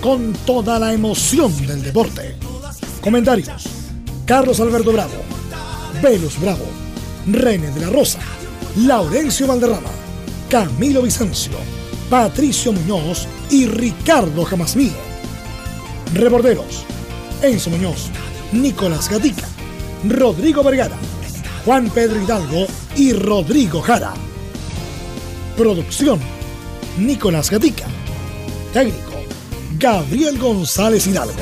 con toda la emoción del deporte. Comentarios. Carlos Alberto Bravo, Velus Bravo, René de la Rosa, Laurencio Valderrama, Camilo Vicencio, Patricio Muñoz y Ricardo Jamasmí. Reborderos. Enzo Muñoz, Nicolás Gatica, Rodrigo Vergara, Juan Pedro Hidalgo y Rodrigo Jara. Producción, Nicolás Gatica. Técnico, Gabriel González Hidalgo.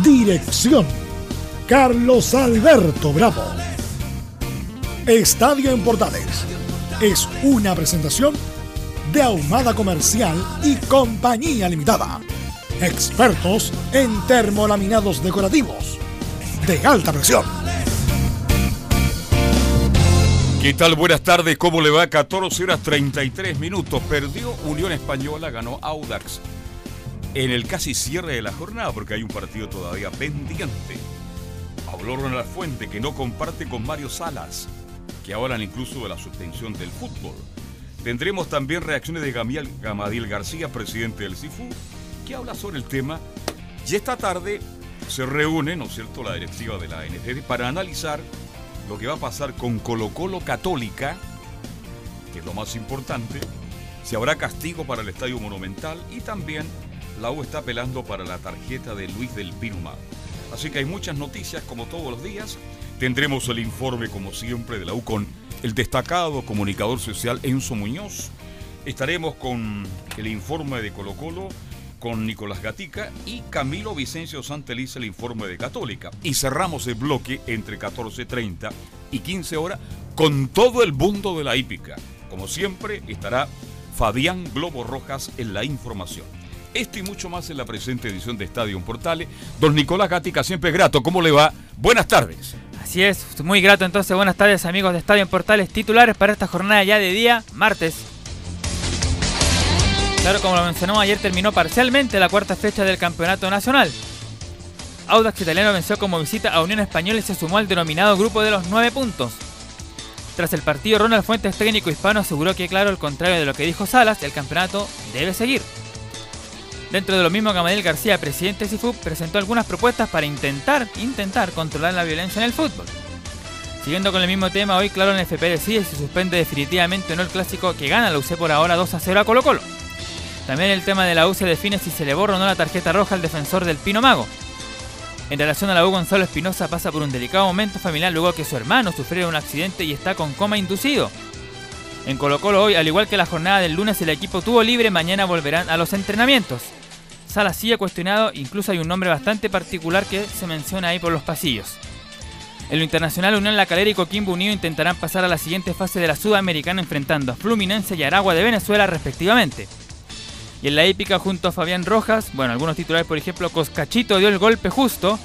Dirección, Carlos Alberto Bravo. Estadio en Portales es una presentación de Ahumada Comercial y Compañía Limitada. Expertos en termolaminados decorativos de alta presión. ¿Qué tal? Buenas tardes, ¿cómo le va? 14 horas 33 minutos. Perdió Unión Española, ganó Audax en el casi cierre de la jornada porque hay un partido todavía pendiente. Habló Ronald Fuente que no comparte con Mario Salas, que hablan incluso de la suspensión del fútbol. Tendremos también reacciones de Gamiel, Gamadiel García, presidente del CIFU, que habla sobre el tema. Y esta tarde se reúne, ¿no es cierto?, la directiva de la NFD para analizar lo que va a pasar con Colo Colo Católica, que es lo más importante, si habrá castigo para el Estadio Monumental y también la U está apelando para la tarjeta de Luis del Piruma. Así que hay muchas noticias como todos los días. Tendremos el informe como siempre de la U con el destacado comunicador social Enzo Muñoz. Estaremos con el informe de Colo Colo con Nicolás Gatica y Camilo Vicencio Santeliz el informe de Católica. Y cerramos el bloque entre 14.30 y 15 horas con todo el mundo de la hípica. Como siempre estará Fabián Globo Rojas en la información. Esto y mucho más en la presente edición de Estadio Portales. Don Nicolás Gatica, siempre grato. ¿Cómo le va? Buenas tardes. Así es, muy grato entonces. Buenas tardes amigos de Estadio Portales titulares para esta jornada ya de día, martes Claro, como lo mencionó ayer, terminó parcialmente la cuarta fecha del Campeonato Nacional. Audax Italiano venció como visita a Unión Española y se sumó al denominado grupo de los nueve puntos. Tras el partido, Ronald Fuentes, técnico hispano, aseguró que, claro, al contrario de lo que dijo Salas, el campeonato debe seguir. Dentro de lo mismo, Gamaliel García, presidente de CIFUP, presentó algunas propuestas para intentar, intentar controlar la violencia en el fútbol. Siguiendo con el mismo tema, hoy, claro, en el FP decide si suspende definitivamente o no el clásico que gana la UC por ahora 2 a 0 a Colo Colo. También el tema de la U se define si se le borra o no la tarjeta roja al defensor del Pino Mago. En relación a la U, Gonzalo Espinosa pasa por un delicado momento familiar luego que su hermano sufrió un accidente y está con coma inducido. En Colo Colo hoy, al igual que la jornada del lunes, el equipo tuvo libre, mañana volverán a los entrenamientos. Sala sí ha cuestionado, incluso hay un nombre bastante particular que se menciona ahí por los pasillos. En lo internacional, Unión La Calera y Coquimbo Unido intentarán pasar a la siguiente fase de la Sudamericana enfrentando a Fluminense y Aragua de Venezuela respectivamente. Y en la épica junto a Fabián Rojas, bueno, algunos titulares, por ejemplo, Coscachito dio el golpe justo,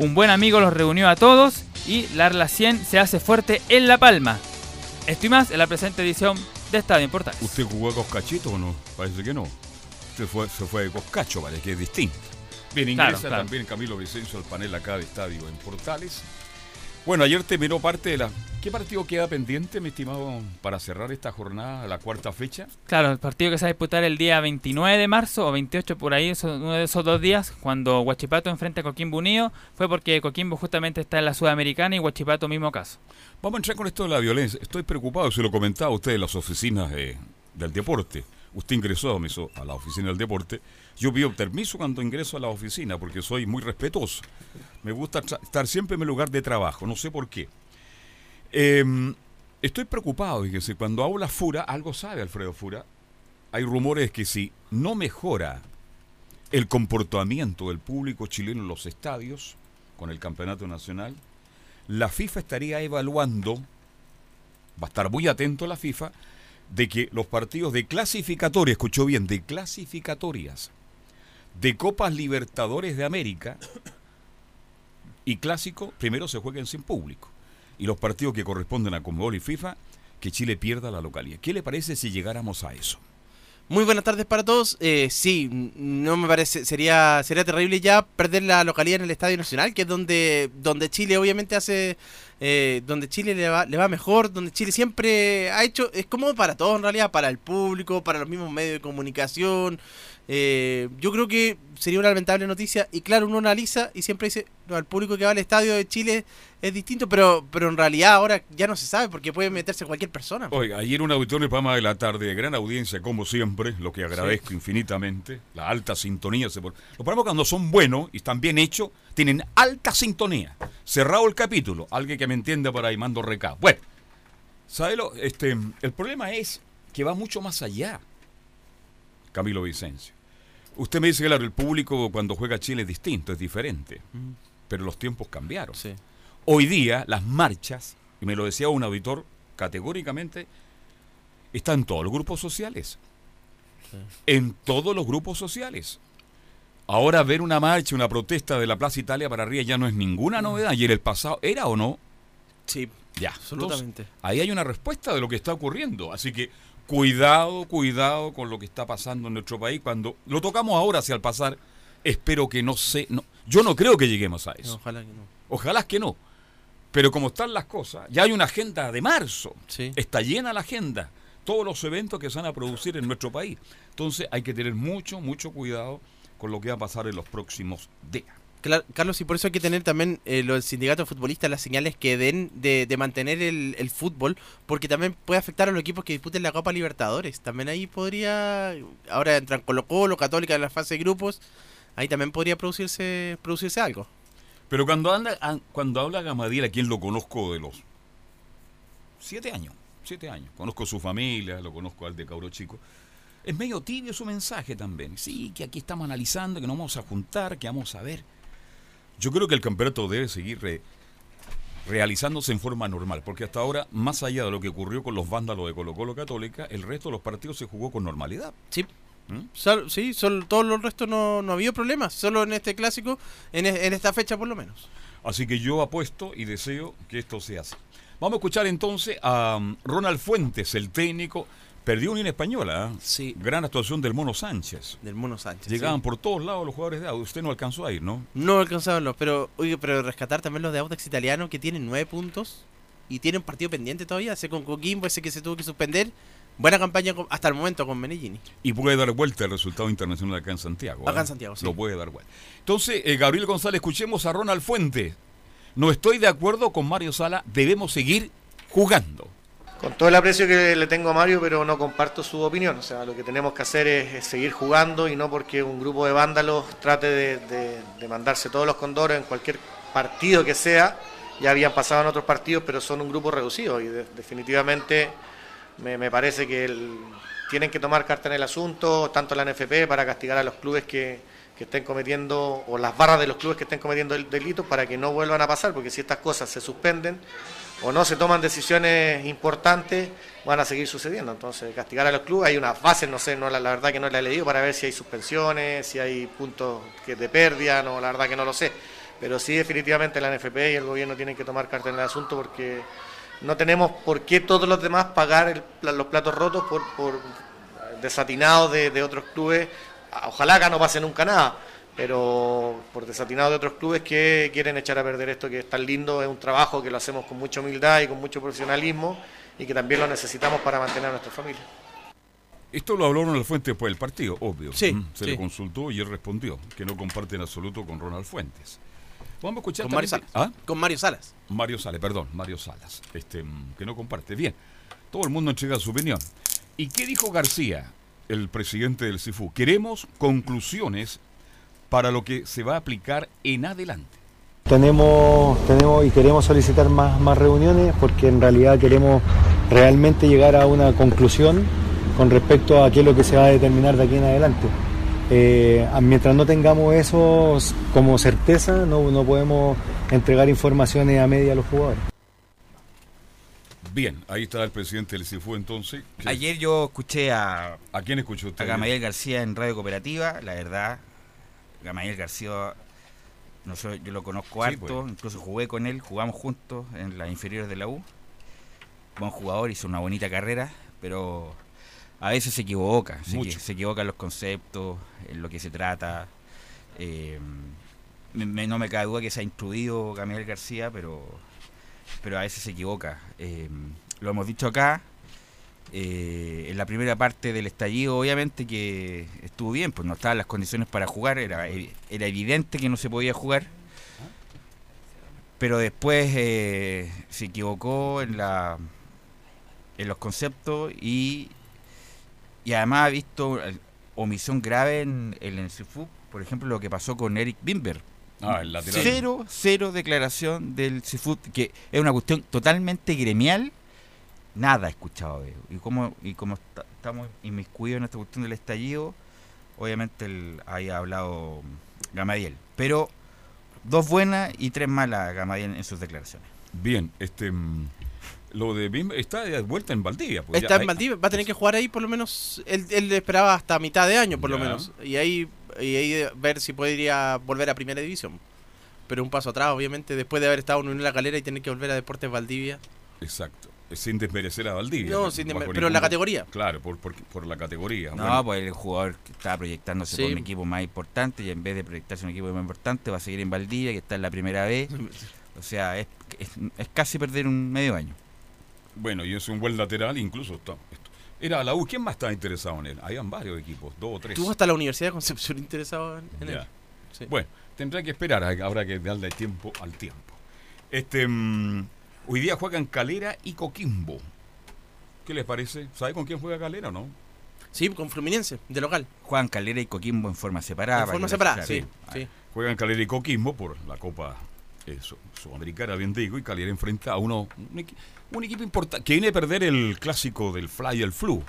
un buen amigo los reunió a todos y Larla 100 se hace fuerte en La Palma. Esto y más en la presente edición de Estadio Portales. ¿Usted jugó a Coscachito o no? Parece que no. Usted fue, se fue de Coscacho, vale, que es distinto. Bien, ingresa también Camilo Vicencio al panel acá de Estadio en Portales. Bueno, ayer terminó parte de la... ¿Qué partido queda pendiente, mi estimado, para cerrar esta jornada, la cuarta fecha? Claro, el partido que se va a disputar el día 29 de marzo o 28 por ahí, uno de esos dos días, cuando Huachipato enfrenta a Coquimbo Unido, fue porque Coquimbo justamente está en la Sudamericana y Huachipato mismo caso. Vamos a entrar con esto de la violencia. Estoy preocupado, se lo comentaba a usted en las oficinas del deporte. Usted ingresó a la oficina del deporte. Yo pido permiso cuando ingreso a la oficina porque soy muy respetuoso. Me gusta estar siempre en mi lugar de trabajo, no sé por qué. Em, estoy preocupado, fíjese, cuando habla Fura, algo sabe Alfredo Fura. Hay rumores que si no mejora el comportamiento del público chileno en los estadios con el campeonato nacional, la FIFA estaría evaluando, va a estar muy atento la FIFA, de que los partidos de clasificatoria, escuchó bien, de clasificatorias, de Copas Libertadores de América y Clásico primero se jueguen sin público. Y los partidos que corresponden a Conmebol y FIFA, que Chile pierda la localidad. ¿Qué le parece si llegáramos a eso? Muy buenas tardes para todos. Eh, sí, no me parece, sería sería terrible ya perder la localidad en el Estadio Nacional, que es donde donde Chile obviamente hace eh, donde Chile le va, le va mejor, donde Chile siempre ha hecho, es como para todos en realidad, para el público, para los mismos medios de comunicación, eh, yo creo que sería una lamentable noticia y claro, uno analiza y siempre dice, no, al público que va al estadio de Chile es distinto, pero, pero en realidad ahora ya no se sabe porque puede meterse cualquier persona. Oiga, ayer un auditorio de Pama de la tarde, gran audiencia como siempre, lo que agradezco infinitamente, la alta sintonía. Se Los programas cuando son buenos y están bien hechos, tienen alta sintonía. Cerrado el capítulo, alguien que me entienda por ahí, mando recado. Bueno, ¿sabelo? Este, el problema es que va mucho más allá. Camilo Vicencio. Usted me dice, claro, el público cuando juega Chile es distinto, es diferente, pero los tiempos cambiaron. Hoy día las marchas, y me lo decía un auditor categóricamente, están en todos los grupos sociales. En todos los grupos sociales. Ahora ver una marcha, una protesta de la Plaza Italia para arriba ya no es ninguna mm. novedad. Y en el pasado, ¿era o no? Sí, ya. Absolutamente. ahí hay una respuesta de lo que está ocurriendo. Así que cuidado, cuidado con lo que está pasando en nuestro país. Cuando lo tocamos ahora hacia el pasar, espero que no se... No, yo no creo que lleguemos a eso. ojalá que no. Ojalá que no. Pero como están las cosas, ya hay una agenda de marzo. Está llena la agenda. Todos los eventos que se van a producir en nuestro país. Entonces hay que tener mucho, mucho cuidado con lo que va a pasar en los próximos días. Carlos, y por eso hay que tener también eh, los sindicatos futbolistas las señales que den de, mantener el, fútbol, porque también puede afectar a los equipos que disputen la Copa Libertadores. También ahí podría, ahora entran Colo Colo, Católica en la fase de grupos, ahí también podría producirse producirse algo. Pero cuando anda cuando habla Gamadiel, a quien lo conozco de los siete años, siete años, conozco su familia, lo conozco al de Cauro Chico, es medio tibio su mensaje también. Sí, que aquí estamos analizando, que nos vamos a juntar, que vamos a ver. Yo creo que el campeonato debe seguir realizándose en forma normal, porque hasta ahora, más allá de lo que ocurrió con los vándalos de Colo Colo Católica, el resto de los partidos se jugó con normalidad. Sí. ¿Mm? sí, solo, todos los restos no, no ha habido problemas, solo en este clásico, en, en esta fecha por lo menos. Así que yo apuesto y deseo que esto sea así. Vamos a escuchar entonces a um, Ronald Fuentes, el técnico Perdió Unión Española. ¿eh? Sí. Gran actuación del Mono Sánchez. Del Mono Sánchez. Llegaban por todos lados los jugadores de Audax. Usted no alcanzó a ir, ¿no? No alcanzaban los, pero oye, pero rescatar también los de Audax italiano que tienen nueve puntos y tienen partido pendiente todavía. Ese con Coquimbo, ese que se tuvo que suspender. Buena campaña hasta el momento con Menellini. Y puede dar vuelta el resultado internacional acá en Santiago. Acá en ¿eh? Santiago, sí. Lo puede dar vuelta. Entonces, eh, Gabriel González, escuchemos a Ronald Fuente. No estoy de acuerdo con Mario Sala. Debemos seguir jugando con todo el aprecio que le tengo a Mario, pero no comparto su opinión. O sea, lo que tenemos que hacer es, seguir jugando y no porque un grupo de vándalos trate de, mandarse todos los condores en cualquier partido que sea. Ya habían pasado en otros partidos, pero son un grupo reducido y definitivamente me, parece que tienen que tomar carta en el asunto, tanto la NFP para castigar a los clubes que, estén cometiendo, o las barras de los clubes que estén cometiendo delitos para que no vuelvan a pasar, porque si estas cosas se suspenden, o no se toman decisiones importantes, van a seguir sucediendo. Entonces, castigar a los clubes, hay unas bases, no sé, no la, verdad que no la he leído para ver si hay suspensiones, si hay puntos que de pérdida, no, la verdad que no lo sé. Pero sí, definitivamente la NFP y el gobierno tienen que tomar carta en el asunto porque no tenemos por qué todos los demás pagar los platos rotos por, por desatinados de, de otros clubes. Ojalá acá no pase nunca nada pero por desatinado de otros clubes que quieren echar a perder esto que es tan lindo, es un trabajo que lo hacemos con mucha humildad y con mucho profesionalismo y que también lo necesitamos para mantener a nuestra familia. Esto lo habló Ronald Fuentes después del partido, obvio. Sí, mm, Se le consultó y él respondió que no comparte en absoluto con Ronald Fuentes. Vamos a escuchar con Mario, Salas. ¿Ah? con Mario Salas. Mario Salas, perdón, Mario Salas, este, mm, que no comparte. Bien, todo el mundo entrega su opinión. ¿Y qué dijo García, el presidente del CIFU? Queremos conclusiones para lo que se va a aplicar en adelante. Tenemos, tenemos y queremos solicitar más, más reuniones porque en realidad queremos realmente llegar a una conclusión con respecto a qué es lo que se va a determinar de aquí en adelante. Eh, mientras no tengamos eso como certeza, no, no podemos entregar informaciones a media a los jugadores. Bien, ahí está el presidente del CIFU entonces. Ayer yo escuché a... ¿A quién escuchó usted? A Gamaliel García en Radio Cooperativa, la verdad, Gamaliel García, nosotros, yo lo conozco Sí, harto, pues. incluso jugué con él, jugamos juntos en las inferiores de la U. Buen jugador, hizo una bonita carrera, pero a veces se equivoca, se, Mucho. equi- se equivoca en los conceptos, en lo que se trata. Eh, me- me- no me cabe duda que se ha instruido Gamaliel García, pero, pero a veces se equivoca. Eh, lo hemos dicho acá, eh, en la primera parte del estallido, obviamente que estuvo bien, pues no estaban las condiciones para jugar, era, era evidente que no se podía jugar. Pero después eh, se equivocó en la en los conceptos y, y además ha visto eh, omisión grave en, en el CIFUC, por ejemplo, lo que pasó con Eric Bimber. Ah. Cero, cero declaración del CIFUT, que es una cuestión totalmente gremial. Nada escuchado de él. Y como, y como esta- estamos inmiscuidos en esta cuestión del estallido, obviamente el, ahí ha hablado Gamadiel. Pero dos buenas y tres malas Gamadiel en sus declaraciones. Bien, este. mm, Lo de Bim está de vuelta en Valdivia. pues, Está ya en hay- Valdivia, va a tener que jugar ahí por lo menos. Él, él esperaba hasta mitad de año, por lo menos. Y ahí, y ahí ver si podría volver a Primera División. Pero un paso atrás, obviamente, después de haber estado en Unión La Calera y tener que volver a Deportes Valdivia. Exacto. Sin desmerecer a Valdivia. No, sin ningún pero en la categoría. Claro, por, por, por la categoría. No, Bueno, pues el jugador que estaba proyectándose Sí. por un equipo más importante y en vez de proyectarse en un equipo más importante va a seguir en Valdivia, que está en la primera vez. O sea, es, es, es casi perder un medio año. bueno, y es un buen lateral, incluso. está- Era la U. ¿Quién más estaba interesado en él? Habían varios equipos, dos o tres. Estuvo hasta la Universidad de Concepción interesado en, en Ya. él. Sí. Bueno, tendrá que esperar, habrá que darle tiempo al tiempo. Este, mm, hoy día juegan Calera y Coquimbo. ¿Qué les parece? ¿Sabe con quién juega Calera o no? Sí, con Fluminense, de local. Juegan Calera y Coquimbo en forma separada. en forma separada, sí. sí. Juegan Calera y Coquimbo por la Copa eh, su- Sudamericana, bien digo, y Calera enfrenta a uno, un, un equipo importante que viene a perder el clásico del Fly y el Flu.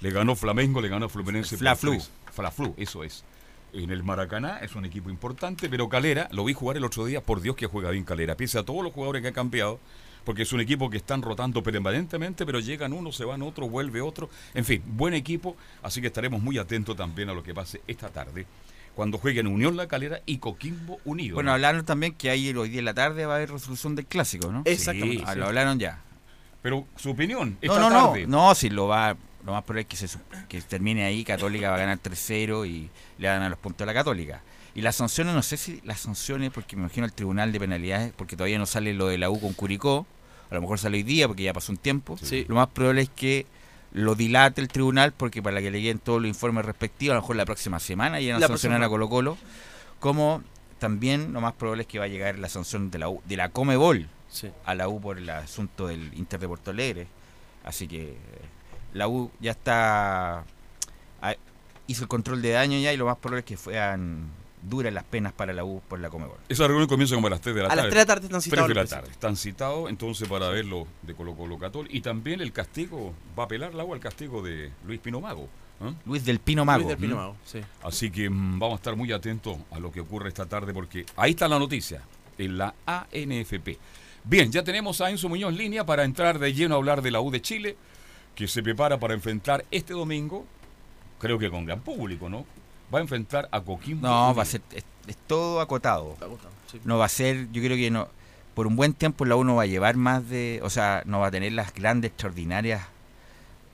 Le ganó Flamengo, le ganó Fluminense. El Fla Flu. Fla Flu, eso es. En el Maracaná es un equipo importante, pero Calera, lo vi jugar el otro día, por Dios que juega bien Calera, pese a todos los jugadores que han cambiado, porque es un equipo que están rotando permanentemente, pero llegan uno, se van otro, vuelve otro. En fin, buen equipo, así que estaremos muy atentos también a lo que pase esta tarde, cuando jueguen Unión La Calera y Coquimbo Unido. Bueno, ¿no? hablaron también que ahí hoy día en la tarde va a haber resolución del clásico, ¿no? Exactamente, Sí, ah, sí. Lo hablaron ya. Pero su opinión, No, esta no, no, tarde. no, si lo va, lo más probable es que, se, que termine ahí, Católica va a ganar 3-0 y le van a los puntos a la Católica. Y las sanciones, no sé si las sanciones, porque me imagino el Tribunal de Penalidades, porque todavía no sale lo de la U con Curicó, a lo mejor sale hoy día porque ya pasó un tiempo. Sí. Lo más probable es que lo dilate el tribunal porque para que le lleguen todos los informes respectivos, a lo mejor la próxima semana llegan a La sancionar a Colo Colo, como también lo más probable es que va a llegar la sanción de la U, de la Comebol Sí. a la U por el asunto del Inter de Porto Alegre. Así que eh, la U ya está ah, hizo el control de daño ya y lo más probable es que fueran duras las penas para la U por la Comebol. Esa reunión comienza como a las 3 de la A tarde. las 3 de la tarde están 3 citados. de la tarde. Están citados entonces para ver lo de Colo Colo Catol. Y también el castigo, va a apelar la U al castigo de Luis Pino Mago. ¿eh? Luis del Pino Luis Mago. del Pino Mago, sí. Así que mm, vamos a estar muy atentos a lo que ocurre esta tarde porque ahí está la noticia, en la ANFP. Bien, ya tenemos a Enzo Muñoz en línea para entrar de lleno a hablar de la U de Chile, que se prepara para enfrentar este domingo, creo que con gran público, ¿no? Va a enfrentar a Coquimbo. No, va a ser es, es todo acotado. Sí. No va a ser, yo creo que no por un buen tiempo la U no va a llevar más de, o sea, no va a tener las grandes extraordinarias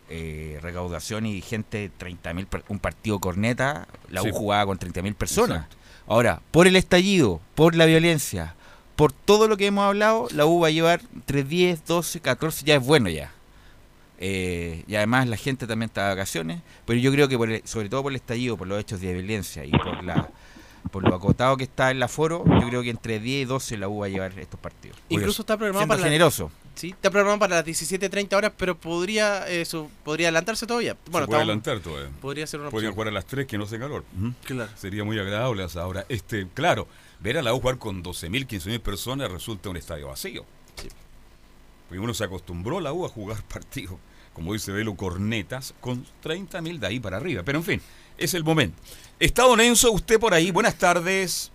eh, recaudación y gente 30.000 per- un partido corneta, la Sí. U jugaba con 30.000 personas. Exacto. Ahora, por el estallido, por la violencia, por todo lo que hemos hablado, la U va a llevar entre 10, 12, 14, ya es bueno ya. Eh, y además la gente también está de vacaciones, pero yo creo que por el- sobre todo por el estallido, por los hechos de violencia y por la por lo acotado que está el aforo, yo creo que entre 10 y 12 la U va a llevar estos partidos. Incluso está programado Siendo para, la- generoso. sí, está programado para las 17.30 horas, pero podría eso podría adelantarse todavía. Bueno, se puede estamos- adelantar todavía. podría ser una Podrían jugar a las 3 que no hace calor. Claro. Sería muy agradable a esa hora. Este, claro, ver a la U jugar con 12.000, 15.000 personas resulta un estadio vacío. Sí. Porque uno se acostumbró la U a jugar partidos, como dice Velo, cornetas, con 30.000 de ahí para arriba. Pero en fin, es el momento. Enzo, usted por ahí. Buenas tardes.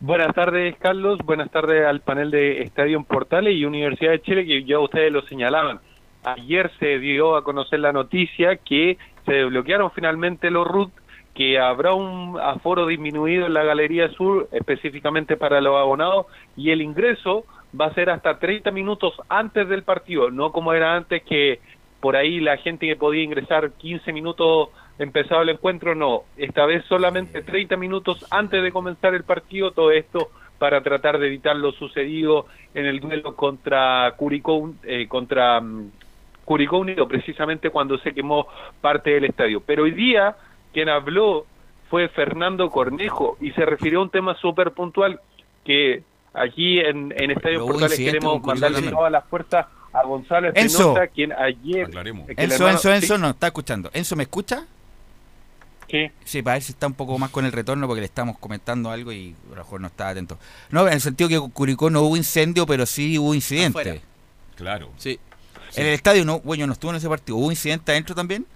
Buenas tardes, Carlos. Buenas tardes al panel de Estadio Portales y Universidad de Chile, que ya ustedes lo señalaban. Ayer se dio a conocer la noticia que se desbloquearon finalmente los RUT que habrá un aforo disminuido en la Galería Sur, específicamente para los abonados, y el ingreso va a ser hasta 30 minutos antes del partido, no como era antes que por ahí la gente que podía ingresar 15 minutos empezado el encuentro, no, esta vez solamente 30 minutos antes de comenzar el partido, todo esto para tratar de evitar lo sucedido en el duelo contra Curicó, eh, contra um, Curicó Unido, precisamente cuando se quemó parte del estadio. Pero hoy día quien habló fue Fernando Cornejo y se refirió a un tema súper puntual que aquí en, en Estadio Portales queremos mandarle todas las fuerzas a Gonzalo Espinosa, quien ayer... Enzo, Enzo, Enzo, no, está escuchando. ¿Enzo me escucha? Sí. Sí, para ver si está un poco más con el retorno porque le estamos comentando algo y a lo mejor no estaba atento. No, en el sentido que Curicó no hubo incendio, pero sí hubo incidente. Claro. Sí. En el estadio no, bueno, no estuvo en ese partido. ¿Hubo incidente adentro también?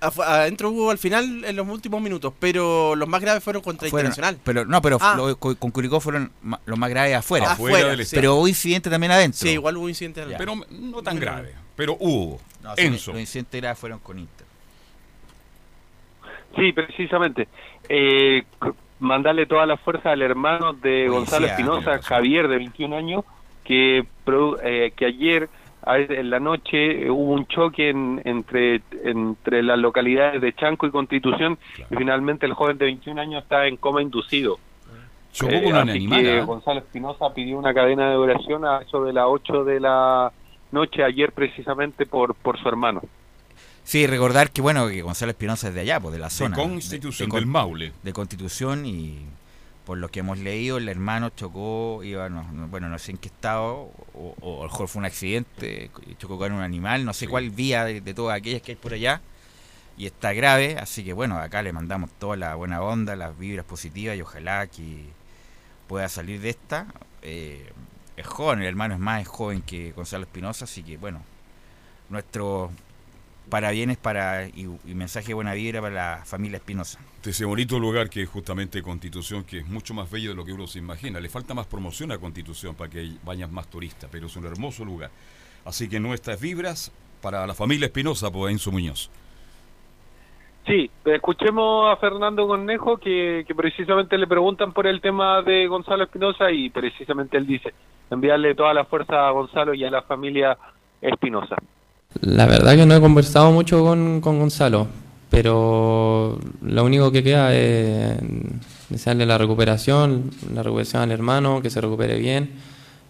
Adentro hubo al final en los últimos minutos, pero los más graves fueron contra Internacional. Pero no, pero ah. con Curicó fueron los más graves afuera. afuera, Pero hubo incidente también adentro. Sí, igual hubo incidente Pero no tan grave, pero hubo. Enzo. Los incidentes graves fueron con Inter. Sí, precisamente. Eh, mandarle toda la fuerza al hermano de Gonzalo Espinosa, Javier, de 21 años, que, eh, que ayer en la noche eh, hubo un choque entre, entre las localidades de Chanco y Constitución y finalmente el joven de 21 años está en coma inducido. Chocó con así que ¿eh? Gonzalo Espinosa pidió una cadena de oración a eso de las 8 de la noche ayer precisamente por, por su hermano. Sí, recordar que bueno que Gonzalo Espinosa es de allá, pues de la zona. De Constitución, del Maule. De Constitución y por lo que hemos leído, el hermano chocó, iba, bueno, no sé en qué estado, o, a lo mejor fue un accidente, chocó con un animal, no sé cuál vía de, todas aquellas que hay por allá, y está grave, así que bueno, acá le mandamos toda la buena onda, las vibras positivas, y ojalá que pueda salir de esta. Eh, es joven, el hermano es más joven que Gonzalo Espinosa, así que bueno, nuestro para bienes para y, mensaje de buena vibra para la familia Espinosa. De ese bonito lugar que es justamente Constitución, que es mucho más bello de lo que uno se imagina. Le falta más promoción a Constitución para que vayan más turistas, pero es un hermoso lugar. Así que nuestras vibras para la familia Espinosa por Enzo Muñoz. Sí, escuchemos a Fernando Cornejo que, que precisamente le preguntan por el tema de Gonzalo Espinosa y precisamente él dice enviarle toda la fuerza a Gonzalo y a la familia Espinosa. La verdad que no he conversado mucho con, Gonzalo, pero lo único que queda es desearle la recuperación, la recuperación al hermano, que se recupere bien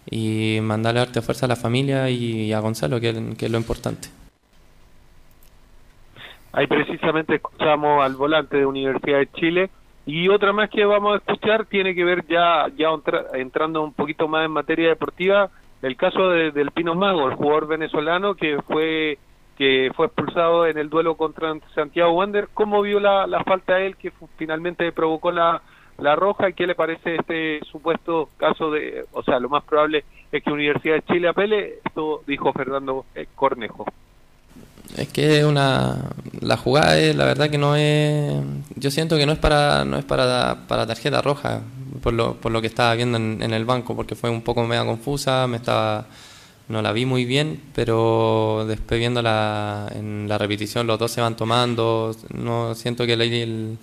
y mandarle arte fuerza a la familia y a Gonzalo, que, es lo importante. Ahí precisamente escuchamos al volante de Universidad de Chile y otra más que vamos a escuchar tiene que ver ya, ya entrando un poquito más en materia deportiva el caso de, del Pino Mago, el jugador venezolano que fue que fue expulsado en el duelo contra Santiago Wander, ¿cómo vio la, la falta de él que finalmente provocó la, la roja y qué le parece este supuesto caso de, o sea, lo más probable es que Universidad de Chile apele, esto dijo Fernando eh, Cornejo. Es que una la jugada es la verdad que no es yo siento que no es para no es para para tarjeta roja por lo, por lo que estaba viendo en, el banco, porque fue un poco media confusa, me estaba no la vi muy bien, pero después viendo la, en la repetición los dos se van tomando, no siento que el,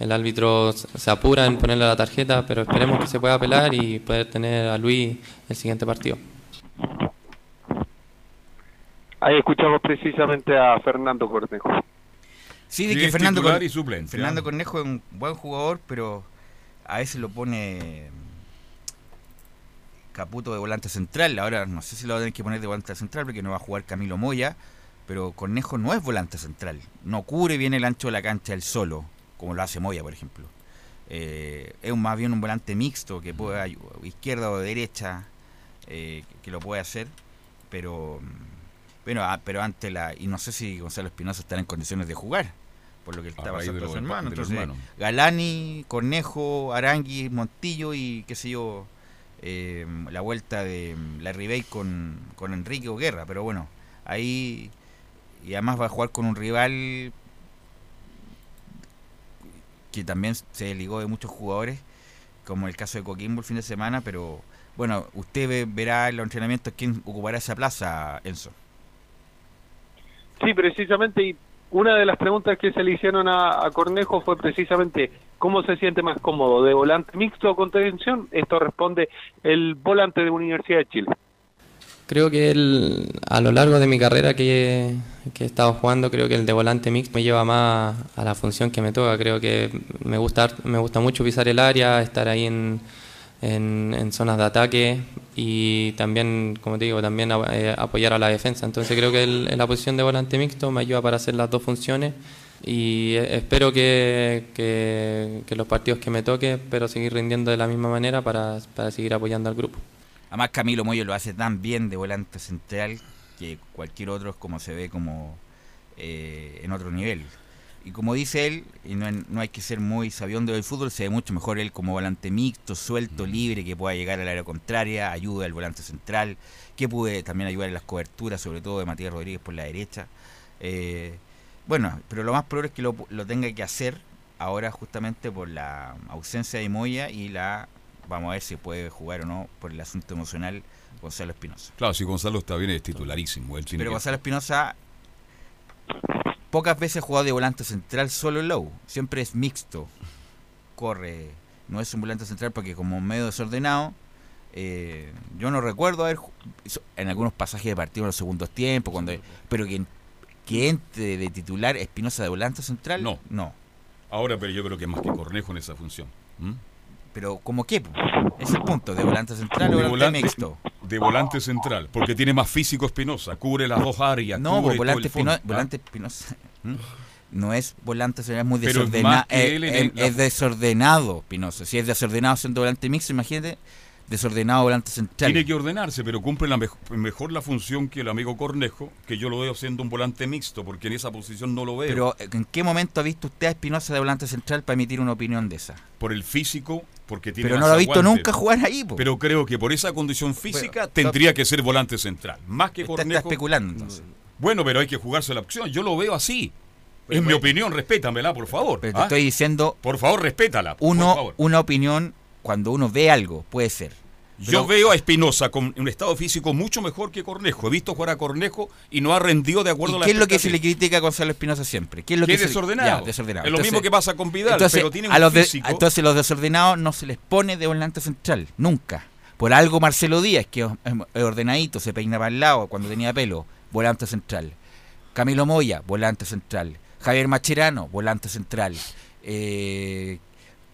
el, árbitro se apura en ponerle la tarjeta, pero esperemos que se pueda apelar y poder tener a Luis el siguiente partido. Ahí escuchamos precisamente a Fernando Cornejo. Sí, de que Fernando, Fernando Cornejo es un buen jugador, pero a veces lo pone Caputo de volante central. Ahora no sé si lo va a tener que poner de volante central porque no va a jugar Camilo Moya. Pero Cornejo no es volante central. No cubre bien el ancho de la cancha el solo, como lo hace Moya, por ejemplo. Eh, es más bien un volante mixto que puede izquierda o derecha eh, que lo puede hacer. Pero bueno, ah, pero ante la y no sé si Gonzalo Espinosa estará en condiciones de jugar por lo que estaba haciendo su hermano. Entonces, Galani, Cornejo, Arangui, Montillo y qué sé yo, eh, la vuelta de la Ribey con, con Enrique Guerra, pero bueno, ahí y además va a jugar con un rival que también se ligó de muchos jugadores, como el caso de Coquimbo el fin de semana, pero bueno, usted verá en los entrenamientos quién ocupará esa plaza, Enzo. Sí, precisamente, y una de las preguntas que se le hicieron a, Cornejo fue precisamente cómo se siente más cómodo, de volante mixto o contención. Esto responde el volante de Universidad de Chile. Creo que el, a lo largo de mi carrera que, he estado jugando, creo que el de volante mixto me lleva más a la función que me toca. Creo que me gusta, me gusta mucho pisar el área, estar ahí en, en, zonas de ataque y también, como te digo, también eh, apoyar a la defensa. Entonces creo que el, la posición de volante mixto me ayuda para hacer las dos funciones y espero que, que, que los partidos que me toque, espero seguir rindiendo de la misma manera para, para seguir apoyando al grupo. Además Camilo Moyo lo hace tan bien de volante central que cualquier otro es como se ve como eh, en otro nivel. Y como dice él, y no, no, hay que ser muy sabiondo del fútbol, se ve mucho mejor él como volante mixto, suelto, libre, que pueda llegar al área contraria, ayuda al volante central, que puede también ayudar en las coberturas, sobre todo de Matías Rodríguez por la derecha. Eh, bueno, pero lo más probable es que lo, lo, tenga que hacer ahora justamente por la ausencia de Moya y la vamos a ver si puede jugar o no por el asunto emocional Gonzalo Espinosa. Claro, si Gonzalo está bien es titularísimo. Pero Gonzalo Espinosa pocas veces ha jugado de volante central solo low, siempre es mixto, corre, no es un volante central porque como medio desordenado, eh, yo no recuerdo haber en algunos pasajes de partido en los segundos tiempos, cuando, pero que, que entre de titular Espinosa de volante central, no. no. Ahora, pero yo creo que más que Cornejo en esa función. Pero ¿como qué? Es el punto, de volante central o volante, volante, mixto. De volante central, porque tiene más físico Espinosa, cubre las dos áreas. No, cubre volante, Espinosa, volante Espinosa ¿Mm? no es volante central, es muy desordenado. Es, es, desordenado Espinosa. Si es desordenado siendo volante mixto, imagínate desordenado volante central. Tiene que ordenarse, pero cumple la mejor la función que el amigo Cornejo, que yo lo veo siendo un volante mixto, porque en esa posición no lo veo. Pero ¿en qué momento ha visto usted a Espinosa de volante central para emitir una opinión de esa? Por el físico, porque tiene Pero no lo ha visto nunca jugar ahí. Po. Pero creo que por esa condición física tendría que ser volante central, más que Cornejo. Está especulando entonces. Bueno, pero hay que jugarse la opción, yo lo veo así. Es mi opinión, respétamela, por favor. Pero te ¿ah? estoy diciendo. Por favor, respétala. Uno, por favor. Una opinión, cuando uno ve algo, puede ser. Yo veo a Espinosa con un estado físico mucho mejor que Cornejo. He visto jugar a Cornejo y no ha rendido de acuerdo ¿Y a la ¿Qué es lo que se le critica a Gonzalo Espinosa siempre? ¿Qué es lo que, es desordenado? Ya, desordenado. Es lo mismo que pasa con Vidal, entonces, pero tiene un a los físico. De, entonces los desordenados no se les pone de volante central, nunca. Por algo Marcelo Díaz, que es ordenadito, se peinaba al lado cuando tenía pelo, volante central. Camilo Moya, volante central. Javier Macherano, volante central. Eh,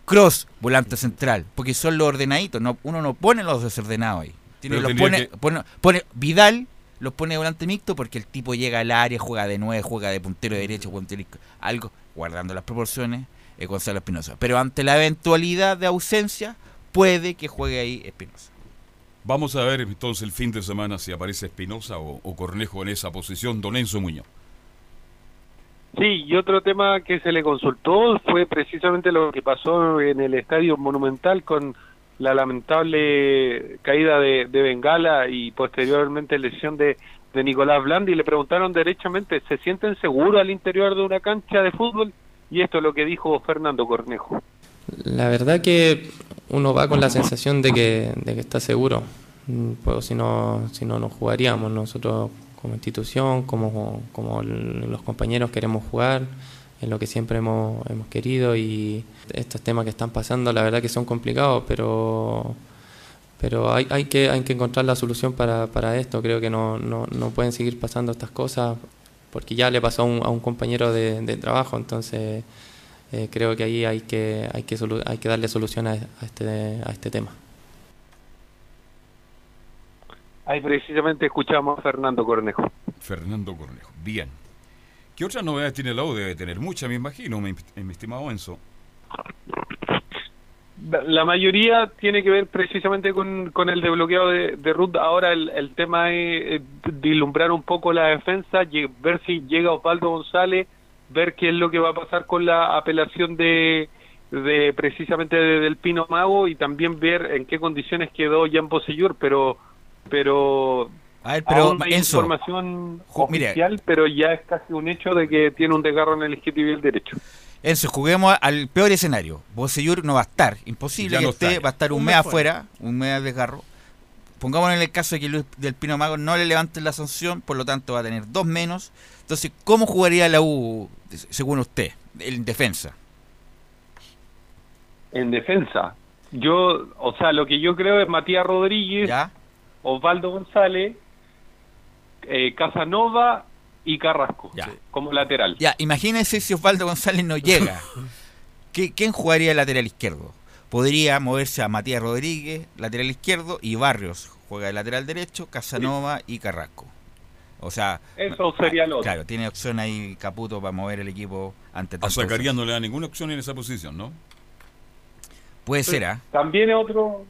Cross, volante central, porque son los ordenaditos, no, uno no pone los desordenados ahí. Tiene, los pone, que... pone, pone, Vidal los pone de volante mixto porque el tipo llega al área, juega de nueve, juega de puntero derecho, puntero algo, guardando las proporciones, eh, Gonzalo Espinosa. Pero ante la eventualidad de ausencia, puede que juegue ahí Espinosa. Vamos a ver entonces el fin de semana si aparece Espinosa o, o Cornejo en esa posición, Don Enzo Muñoz. Sí, y otro tema que se le consultó fue precisamente lo que pasó en el Estadio Monumental con la lamentable caída de, Bengala y posteriormente lesión de, de Nicolás Blandi. Le preguntaron derechamente, ¿se sienten seguros al interior de una cancha de fútbol? Y esto es lo que dijo Fernando Cornejo. La verdad que uno va con la sensación de que, de que está seguro, pues si no, si no, no jugaríamos. Nosotros como institución, como, como los compañeros queremos jugar, en lo que siempre hemos, hemos querido y estos temas que están pasando la verdad que son complicados, pero pero hay, hay, que, hay que encontrar la solución para, para esto, creo que no, no, no pueden seguir pasando estas cosas porque ya le pasó a un, a un compañero de, de, trabajo, entonces eh, creo que ahí hay que, hay que, hay que darle solución a, a, este, a este tema. Ahí precisamente escuchamos a Fernando Cornejo. Fernando Cornejo, bien. ¿Qué otras novedades tiene la U? Debe tener muchas, me imagino, mi, mi estimado Enzo. La mayoría tiene que ver precisamente con, con el desbloqueado de, de Ruth. Ahora el, el tema es vislumbrar un poco la defensa, ver si llega Osvaldo González, ver qué es lo que va a pasar con la apelación de, de precisamente de, del Pino Mago y también ver en qué condiciones quedó Jan Bosellur, pero pero a ver, pero aún no hay Enzo, información oficial, mire. pero ya es casi un hecho de que tiene un desgarro en el isquiotibial y el derecho. Enzo, juguemos al peor escenario. Bosellur no va a estar, imposible Ya que no esté, está. va a estar un, Un mes mes afuera, un mes de desgarro. pongamos en el caso de que Luis del Pino Mago no le levanten la sanción, por lo tanto va a tener dos menos. Entonces, ¿cómo jugaría la U, según usted, en defensa? En defensa. Yo, o sea, lo que yo creo es Matías Rodríguez, Osvaldo González, eh, Casanova y Carrasco como lateral. Ya, imagínense si Osvaldo González no llega. ¿Qué, ¿Quién jugaría el lateral izquierdo? Podría moverse a Matías Rodríguez, lateral izquierdo, y Barrios juega de lateral derecho, Casanova y Carrasco. O sea, eso sería lo Claro, tiene opción ahí Caputo para mover el equipo ante A Zacarías no le da ninguna opción en esa posición, ¿no? Puede ser, ¿ah? También es otro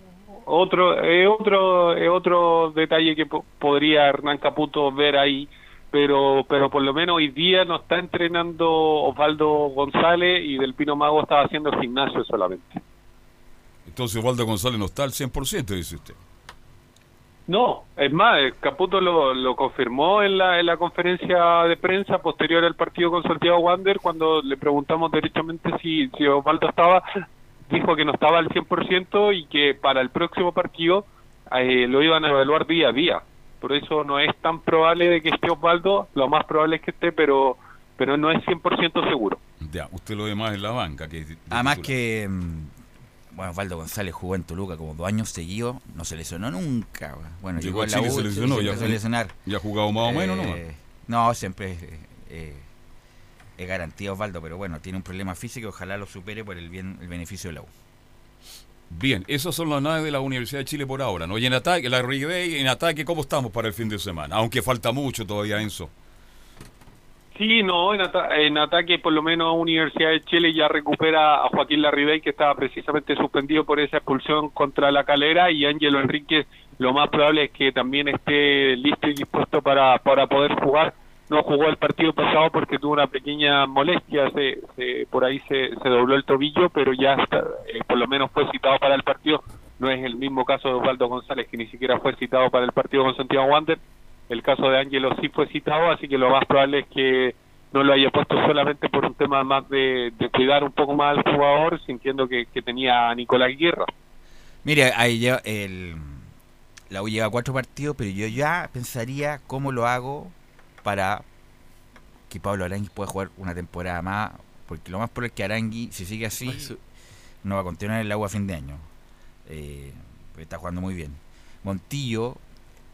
otro otro otro detalle que podría Hernán Caputo ver ahí pero pero por lo menos hoy día no está entrenando Osvaldo González y Del Pino Mago estaba haciendo gimnasio solamente. Entonces Osvaldo González no está al 100%, dice usted. No, es más, Caputo lo, lo confirmó en la, en la conferencia de prensa posterior al partido con Santiago Wander cuando le preguntamos derechamente si, si Osvaldo estaba, dijo que no estaba al 100% y que para el próximo partido eh, lo iban a evaluar día a día por eso no es tan probable de que esté Osvaldo, lo más probable es que esté, pero pero no es 100% seguro. Ya, usted lo ve más en la banca que... Además que, mm, bueno, Osvaldo González jugó en Toluca como dos años seguidos, no se lesionó nunca. Bueno, llegó, a la U, se lesionó, ya, lesionar. ya ha jugado más o menos, ¿no? Eh, no, siempre es, eh, es garantía Osvaldo, pero bueno, tiene un problema físico, ojalá lo supere por el bien el beneficio de la U. Bien, esas son las naves de la Universidad de Chile por ahora, ¿no? Y en ataque, la Ribey, en ataque, ¿cómo estamos para el fin de semana? Aunque falta mucho todavía, Enzo. Sí, no, en, ataque por lo menos Universidad de Chile ya recupera a Joaquín Larribey que estaba precisamente suspendido por esa expulsión contra la calera y Ángelo Enríquez lo más probable es que también esté listo y dispuesto para, para poder jugar no jugó el partido pasado porque tuvo una pequeña molestia, se, por ahí se, se, dobló el tobillo, pero ya eh, por lo menos fue citado para el partido. No es el mismo caso de Osvaldo González, que ni siquiera fue citado para el partido con Santiago Wander. El caso de Ángelo sí fue citado, así que lo más probable es que no lo haya puesto solamente por un tema más de, cuidar un poco más al jugador, sintiendo que, que tenía a Nicolás Guerra. Mire, ahí ya el, la U lleva cuatro partidos, pero yo ya pensaría cómo lo hago para que Pablo Arangui pueda jugar una temporada más, porque lo más probable es que Arangui, si sigue así, no va a continuar en el agua a fin de año. Eh, está jugando muy bien. Montillo,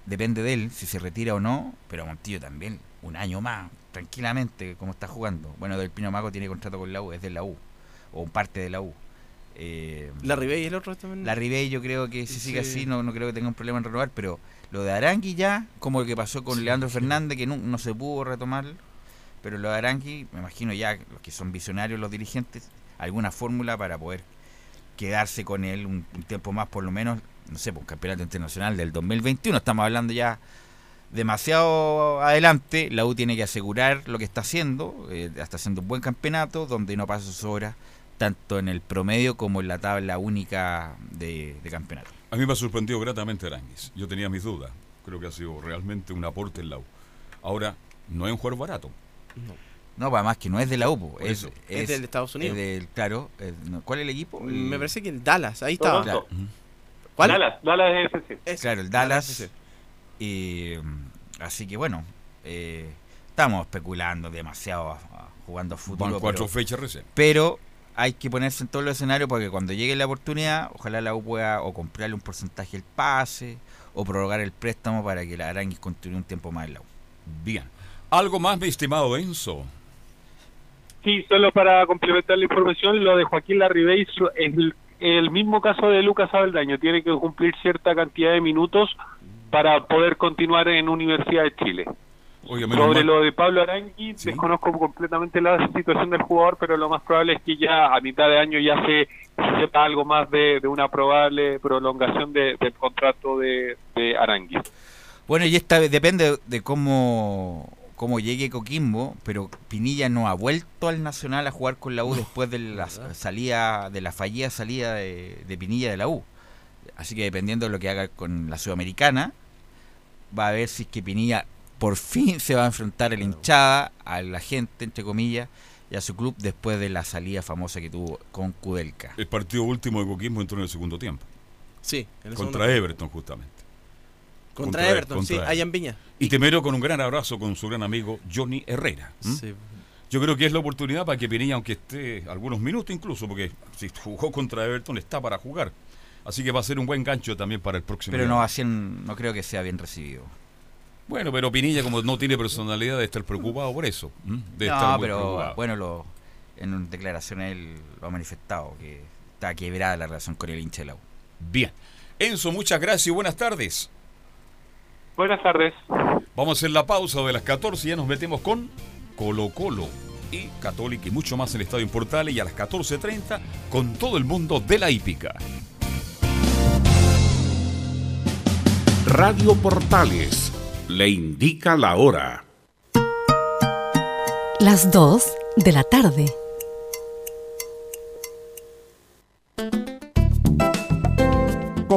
depende de él, si se retira o no, pero Montillo también, un año más, tranquilamente, como está jugando. Bueno, Del Pino Mago tiene contrato con la U, es de la U, o parte de la U. Eh, ¿La Ribey el otro también? La Ribey yo creo que si sigue así no, no creo que tenga un problema en renovar, pero lo de Arangui ya, como lo que pasó con Leandro Fernández, que no, se pudo retomar, pero lo de Arangui, me imagino ya los que son visionarios, los dirigentes, alguna fórmula para poder quedarse con él un, tiempo más, por lo menos, no sé, por un campeonato internacional del 2021. Estamos hablando ya demasiado adelante. La U tiene que asegurar lo que está haciendo, eh, está haciendo un buen campeonato, donde no pasa sus horas, tanto en el promedio como en la tabla única de campeonato. A mí me ha sorprendido gratamente Aranguis. Yo tenía mis dudas. Creo que ha sido realmente un aporte en la U. Ahora, no es un jugador barato. No. No, además que no es de la U, es, es, del Estados Unidos. del, claro, ¿cuál es el equipo? Me parece que el Dallas, ahí estaba. ¿Cuál? Dallas, Dallas FC. Claro, el Dallas. Y, mm, así que bueno, eh, estamos especulando demasiado jugando fútbol. Van cuatro fechas recién. Pero hay que ponerse en todos los escenarios porque cuando llegue la oportunidad, ojalá la U pueda o comprarle un porcentaje del pase o prorrogar el préstamo para que la Aranguis continúe un tiempo más en la U. Bien. ¿Algo más, mi estimado Enzo? Sí, solo para complementar la información, lo de Joaquín Larribey es el, el mismo caso de Lucas Abeldaño. Tiene que cumplir cierta cantidad de minutos para poder continuar en Universidad de Chile. Sobre lo de Pablo Arangui, desconozco completamente la situación del jugador, pero lo más probable es que ya a mitad de año ya se, sepa algo más de, una probable prolongación del contrato de, de Arangui. Bueno, y esta depende de cómo, cómo llegue Coquimbo, pero Pinilla no ha vuelto al Nacional a jugar con la U después de la salida, de la fallida salida de, de Pinilla de la U. Así que dependiendo de lo que haga con la Sudamericana, va a ver si es que Pinilla por fin se va a enfrentar a la hinchada, a la gente, entre comillas, y a su club después de la salida famosa que tuvo con Kudelka. El partido último de Coquimbo entró en el segundo tiempo. Sí. contra Everton, justamente. Contra, Everton, contra sí, Everton. allá en Viña. Y Temero con un gran abrazo con su gran amigo Johnny Herrera. Sí. Yo creo que es la oportunidad para que Pinilla, aunque esté algunos minutos incluso, porque si jugó contra Everton está para jugar. Así que va a ser un buen gancho también para el próximo. Pero no, así no creo que sea bien recibido. Bueno, pero Pinilla como no tiene personalidad de estar preocupado por eso. De estar no, muy pero preocupado. bueno, lo, en una declaración él lo ha manifestado, que está quebrada la relación con el hincha de la U. Bien. Enzo, muchas gracias y buenas tardes. Buenas tardes. Vamos a hacer la pausa de las 14 y ya nos metemos con Colo Colo y Católica y mucho más en el Estadio Portales y a las 14.30 con todo el mundo de la hípica. Radio Portales le indica la hora. Las 2 de la tarde.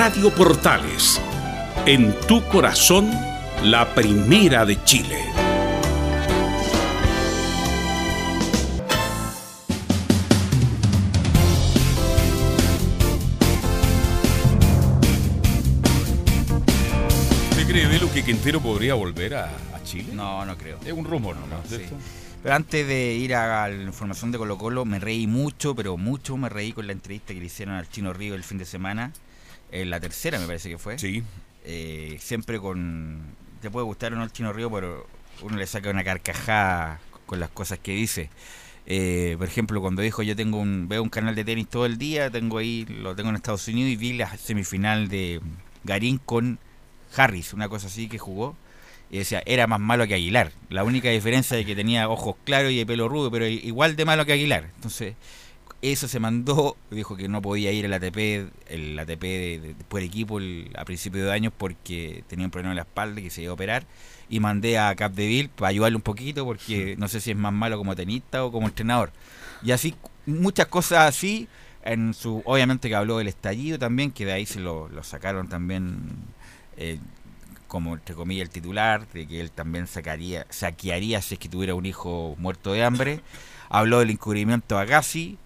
Radio Portales. En tu corazón, la primera de Chile. ¿Usted cree, Velo, que Quintero podría volver a, a Chile? No, no creo. Es un rumor nomás. Sí. ¿cierto? Pero antes de ir a la información de Colo Colo, me reí mucho, pero mucho me reí con la entrevista que le hicieron al Chino Río el fin de semana. En la tercera me parece que fue. Sí. Eh, siempre con... Te puede gustar o no el Chino Río, pero uno le saca una carcajada con las cosas que dice. Eh, por ejemplo, cuando dijo yo tengo un veo un canal de tenis todo el día, tengo ahí lo tengo en Estados Unidos y vi la semifinal de Garín con Harris, una cosa así que jugó y decía era más malo que Aguilar. La única diferencia es que tenía ojos claros y de pelo rudo, pero igual de malo que Aguilar. Entonces eso se mandó, dijo que no podía ir al ATP, el ATP de, de- por equipo el- a principios de años porque tenía un problema en la espalda y que se iba a operar. Y mandé a Capdeville para ayudarle un poquito porque no sé si es más malo como tenista o como entrenador. Y así, muchas cosas así. En su, obviamente que habló del estallido también, que de ahí se lo, lo sacaron también eh, como entre comillas el titular, de que él también sacaría, saquearía si es que tuviera un hijo muerto de hambre. Habló del encubrimiento a Agassi,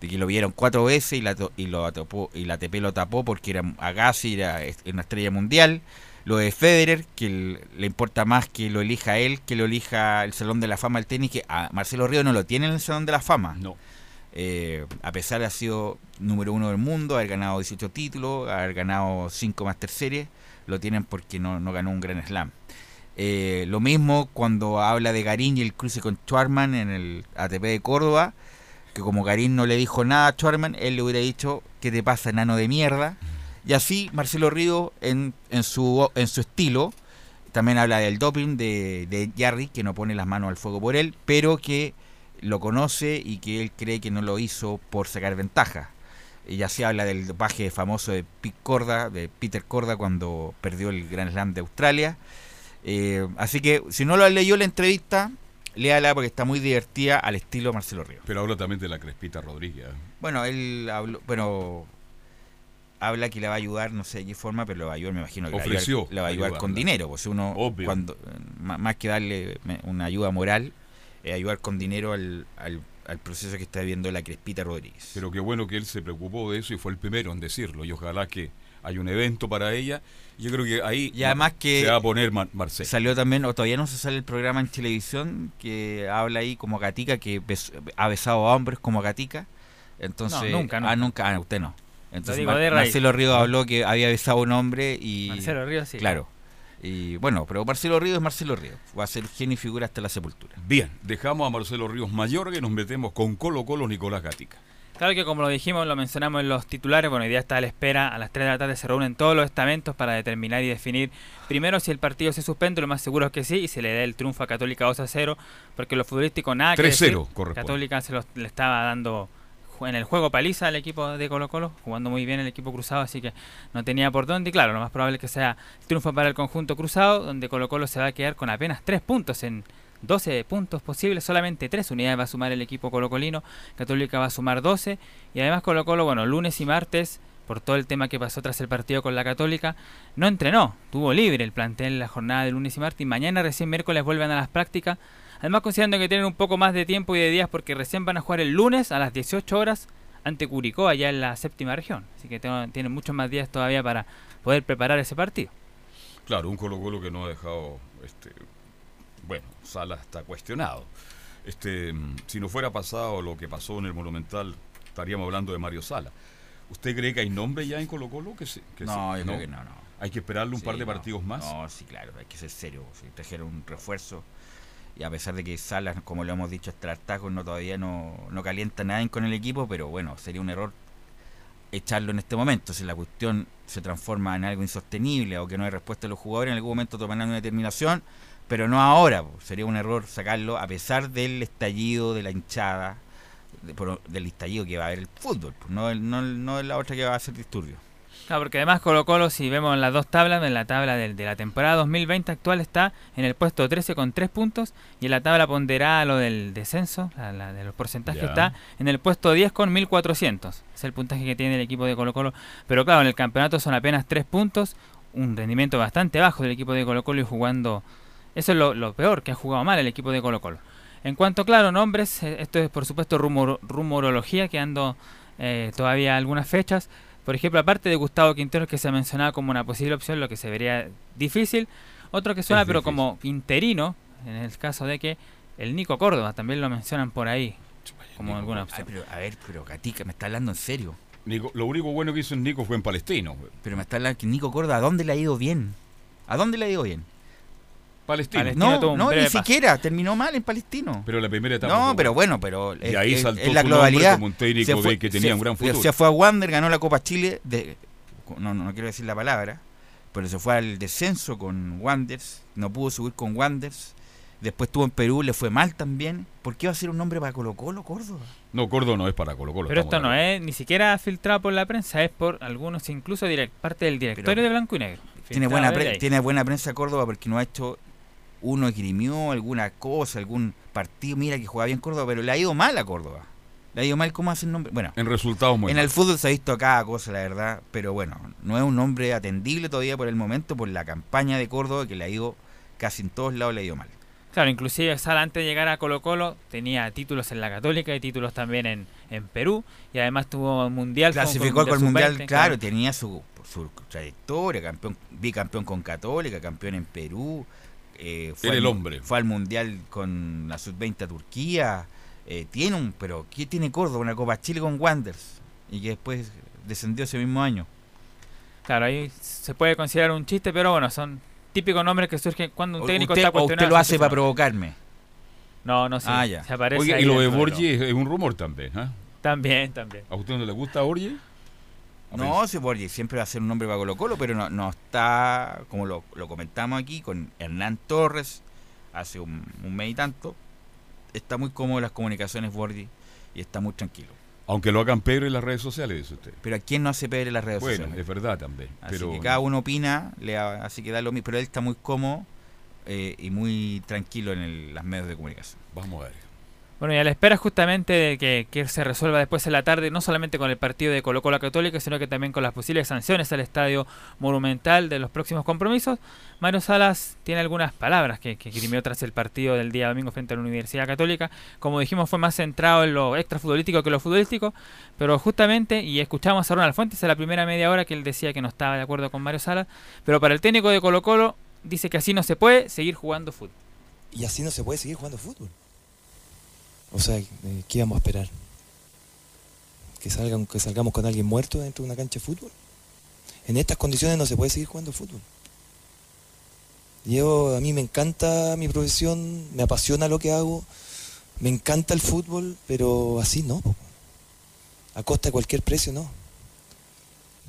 de que lo vieron cuatro veces y la, y lo atopó, y la ATP lo tapó porque era Agassi era una estrella mundial. Lo de Federer, que le importa más que lo elija él, que lo elija el Salón de la Fama del tenis, que a Marcelo Río no lo tiene en el Salón de la Fama. No. Eh, a pesar de haber sido número uno del mundo, haber ganado 18 títulos, haber ganado 5 Master Series, lo tienen porque no, no ganó un Gran Slam. Eh, lo mismo cuando habla de Garín y el cruce con Schwarman en el ATP de Córdoba, que como Garín no le dijo nada a Schwarman, él le hubiera dicho, ¿qué te pasa, enano de mierda? Y así Marcelo Río, en, en, su, en su estilo, también habla del doping de, de Jarry, que no pone las manos al fuego por él, pero que lo conoce y que él cree que no lo hizo por sacar ventaja. Y ya se habla del dopaje famoso de Pete Corda, de Peter Corda cuando perdió el Grand Slam de Australia. Eh, así que si no lo leyó la entrevista, léala porque está muy divertida al estilo Marcelo Ríos. Pero habla también de la Crespita Rodríguez. Bueno, él habló, bueno, habla que le va a ayudar, no sé de qué forma, pero le va a ayudar, me imagino que le va a Ofreció ayudar- le va a ayudar con dinero, pues uno Obvio. cuando más que darle una ayuda moral, eh, ayudar con dinero al, al, al proceso que está viviendo la Crespita Rodríguez. Pero qué bueno que él se preocupó de eso y fue el primero en decirlo. Y ojalá que haya un evento para ella. Yo creo que ahí Y además que se va a poner Mar- Marcelo. Salió también, o todavía no se sale el programa en televisión que habla ahí como Gatica, que bes- ha besado a hombres como Gatica. Entonces, No, nunca, Ah, nunca. nunca, ah, usted no. Entonces, Mar-. Marcelo Ríos habló que había besado a un hombre y. Marcelo Ríos, sí. Claro. Y bueno, pero Marcelo Ríos es Marcelo Ríos. Va a ser genio y figura hasta la sepultura. Bien, dejamos a Marcelo Ríos Mayor y nos metemos con Colo Colo Nicolás Gatica. Claro que como lo dijimos, lo mencionamos en los titulares, bueno, hoy día está a la espera, a las 3 de la tarde se reúnen todos los estamentos para determinar y definir primero si el partido se suspende, lo más seguro es que sí, y se le dé el triunfo a Católica 2 a 0, porque lo futbolístico nada que 3-0 decir. corresponde. Católica se los- le estaba dando en el juego paliza al equipo de Colo Colo, jugando muy bien el equipo cruzado, así que no tenía por dónde, y claro, lo más probable es que sea triunfo para el conjunto cruzado, donde Colo Colo se va a quedar con apenas 3 puntos en 12 puntos posibles, solamente 3 unidades va a sumar el equipo colocolino, Católica va a sumar 12 y además Colo Colo, bueno, lunes y martes, por todo el tema que pasó tras el partido con la Católica, no entrenó, tuvo libre el plantel la jornada de lunes y martes y mañana recién miércoles vuelven a las prácticas, además considerando que tienen un poco más de tiempo y de días porque recién van a jugar el lunes a las 18 horas ante Curicó allá en la séptima región, así que tienen muchos más días todavía para poder preparar ese partido. Claro, un Colo Colo que no ha dejado, este, bueno, Sala está cuestionado. Este, mm, si no fuera pasado lo que pasó en el Monumental, estaríamos hablando de Mario Sala. ¿Usted cree que hay nombre ya en Colo Colo? Que se- que No, se- yo creo que no, no. Hay que esperarle un Sí, par de no, partidos más. No, sí, claro, hay que ser serio. Si trajeron un refuerzo y a pesar de que Salas, como lo hemos dicho hasta el hartazgo, no todavía no, no calienta nada con el equipo, pero bueno, sería un error echarlo en este momento. Si la cuestión se transforma en algo insostenible o que no hay respuesta de los jugadores, en algún momento tomarán una determinación, pero no ahora. Sería un error sacarlo a pesar del estallido de la hinchada, de- por- del estallido que va a haber el fútbol, pues, no, el- no, no la otra que va a hacer disturbio. Claro, porque además Colo Colo, si vemos las dos tablas, en la tabla del- de, la temporada 2020 actual está en el puesto 13 con 3 puntos y en la tabla ponderada lo del descenso, la, la de los porcentajes, Ya. está en el puesto 10 con 1400. Es el puntaje que tiene el equipo de Colo Colo. Pero claro, en el campeonato son apenas 3 puntos, un rendimiento bastante bajo del equipo de Colo Colo y jugando... Eso es lo, lo peor, que ha jugado mal el equipo de Colo Colo. En cuanto, claro, nombres, eh, esto es por supuesto rumor- rumorología, quedando eh, todavía algunas fechas. Por ejemplo, aparte de Gustavo Quinteros, que se ha mencionado como una posible opción, lo que se vería difícil. Otro que suena, pero como interino, en el caso de que el Nico Córdoba también lo mencionan por ahí, como Nico alguna. Ay, opción. pero, a ver, pero Gatica, me está hablando en serio. Nico- lo único bueno que hizo en Nico fue en Palestino. Pero me está hablando que Nico Córdoba, ¿a dónde le ha ido bien? ¿A dónde le ha ido bien? Palestino. Palestino. No, ni paso. siquiera, terminó mal en Palestino. Pero la primera etapa. No, pero bueno, pero Y es- ahí es- saltó es la globalidad. como un técnico Se fue- de que tenía se- un gran futuro. Se fue a Wander, ganó la Copa Chile, de, no, no, no quiero decir la palabra, pero se fue al descenso con Wanders, no pudo subir con Wanders, después estuvo en Perú, le fue mal también. ¿Por qué va a ser un nombre para Colo Colo, Córdoba? No, Córdoba no es para Colo Colo. Pero esto no es ni siquiera filtrado por la prensa, es por algunos, incluso direct- parte del directorio Pero de Blanco y Negro. Tiene buena, pre- tiene buena prensa Córdoba porque no ha hecho uno esgrimió alguna cosa, algún partido, mira que juega bien Córdoba, pero le ha ido mal a Córdoba. Le ha ido mal cómo hace el nombre. Bueno, En resultados muy en el fútbol se ha visto cada cosa, la verdad, pero bueno, no es un nombre atendible todavía por el momento por la campaña de Córdoba que le ha ido casi en todos lados le ha ido mal. Claro, inclusive Sala antes de llegar a Colo Colo tenía títulos en la Católica y títulos también en, en Perú y además tuvo mundial. Clasificó con el Mundial, Sub-20, claro, tenía su, su trayectoria, campeón, bicampeón con Católica, campeón en Perú. Eh, Era al- el hombre. Fue al Mundial con la Sub-20 a Turquía. eh, tiene un, pero ¿qué tiene Córdoba? Una Copa Chile con Wanderers. Y que después descendió ese mismo año. Claro, ahí se puede considerar un chiste, pero bueno, son típicos nombres que surgen cuando un O- técnico usted, está o cuestionado. usted lo hace para provocarme. No, no sé. Ah, ya. Se aparece Oye, ahí y lo de Borgi es, un rumor también. ¿ah? También, también. ¿A usted no le gusta Borgi? No, si Borgi siempre va a ser un nombre para Colo Colo, pero no, no está, como lo, lo comentamos aquí, con Hernán Torres hace un, un mes y tanto. Está muy cómodo en las comunicaciones Borgi y está muy tranquilo. Aunque lo hagan Pedro en las redes sociales, dice usted. Pero ¿a quién no hace Pedro en las redes Bueno, sociales? es verdad también. Así pero que cada uno opina, le ha- así que da lo mismo. Pero él está muy cómodo eh, y muy tranquilo en el- las medios de comunicación. Vamos a ver. Bueno, y a la espera justamente de que, que se resuelva después en la tarde, no solamente con el partido de Colo Colo Católica, sino que también con las posibles sanciones al estadio monumental de los próximos compromisos, Mario Salas tiene algunas palabras que, que tras el partido del día domingo frente a la Universidad Católica. Como dijimos, fue más centrado en lo extrafutbolístico que lo futbolístico, pero justamente, y escuchamos a Ronald Fuentes en la primera media hora que él decía que no estaba de acuerdo con Mario Salas, pero para el técnico de Colo Colo dice que así no se puede seguir jugando fútbol. Y así no se puede seguir jugando fútbol. O sea, eh, ¿qué íbamos a esperar? ¿Que, salgan, ¿Que salgamos con alguien muerto dentro de una cancha de fútbol? En estas condiciones no se puede seguir jugando fútbol. Yo, a mí me encanta mi profesión, me apasiona lo que hago, me encanta el fútbol, pero así no. A costa de cualquier precio, no.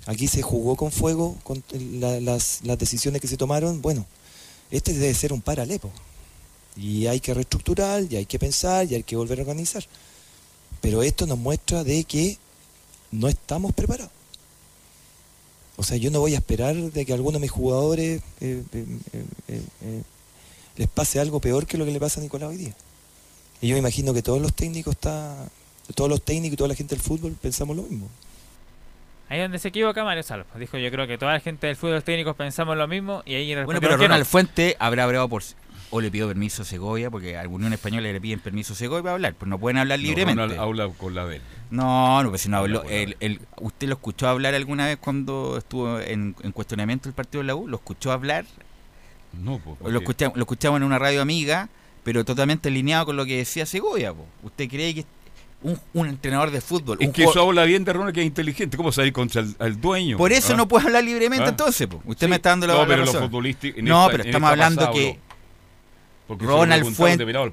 Aquí se jugó con fuego, con la- las, decisiones que se tomaron. Bueno, este debe ser un paralepo. Y hay que reestructurar, y hay que pensar, y hay que volver a organizar. Pero esto nos muestra de que no estamos preparados. O sea, yo no voy a esperar de que a alguno de mis jugadores eh, eh, eh, eh, eh, les pase algo peor que lo que le pasa a Nicolás hoy día. Y yo me imagino que todos los técnicos está, todos los técnicos y toda la gente del fútbol pensamos lo mismo. Ahí es donde se equivoca Mario pues, Dijo, yo creo que toda la gente del fútbol los técnicos pensamos lo mismo y ahí Bueno, pero que no. Ronald Fuente habrá hablado por... O le pidió permiso a Segovia, porque a alguna Unión Española le piden permiso a Segovia para hablar, pues no pueden hablar No, libremente. Ronald habla con la de él. No, no, pues si no habló. la el- el- ¿Usted lo escuchó hablar alguna vez cuando estuvo en, en cuestionamiento el partido de la U? ¿Lo escuchó hablar? No, pues. Lo, escuchamos, lo escuchamos en una radio amiga, pero totalmente alineado con lo que decía Segovia. po. ¿Usted cree que un, un entrenador de fútbol... Es que eso habla bien de Ronald, que es inteligente. ¿Cómo salir contra el, al dueño? Por eso ¿Ah? no puede hablar libremente ¿Ah? entonces. po. Usted Sí. me está dando la No, la pero lo razón. futbolístico- en No, esta- pero estamos esta hablando pasada que. Porque Ronald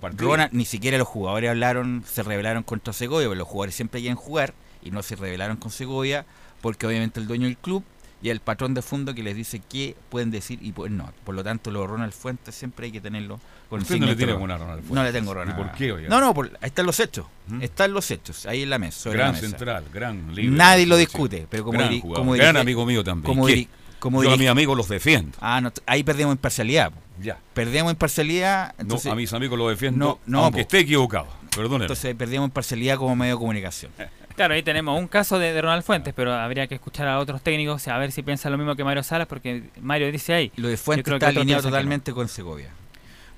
partido. Ronald, ni siquiera los jugadores hablaron, se rebelaron contra Segovia, porque los jugadores siempre quieren jugar y no se rebelaron con Segovia, porque obviamente el dueño del club y el patrón de fondo que les dice qué pueden decir y pues no. Por lo tanto, lo Ronald Fuentes siempre hay que tenerlo con Usted el no le tiene buena a. Ronald Fuentes. No le tengo ¿Y Ronald. por qué, oiga? No, no, por- ahí están los hechos. ¿Mm? Están los hechos, ahí en la mesa. sobre Gran la mesa. central, gran líder. Nadie lo discute, pero como, gran jugador, como gran amigo mío también. Como, ¿Qué? diri- como Yo a mis amigos los defiendo. Ah, no, ahí perdemos imparcialidad. po. Ya. Perdemos imparcialidad. No, a mis amigos los defiendo, No, no, aunque po. esté equivocado. Perdónenme. entonces perdemos imparcialidad como medio de comunicación. Claro, ahí tenemos un caso de, de Ronald Fuentes, pero habría que escuchar a otros técnicos a ver si piensan lo mismo que Mario Salas, porque Mario dice ahí. Lo de Yo Fuentes creo está alineado no. totalmente con Segovia.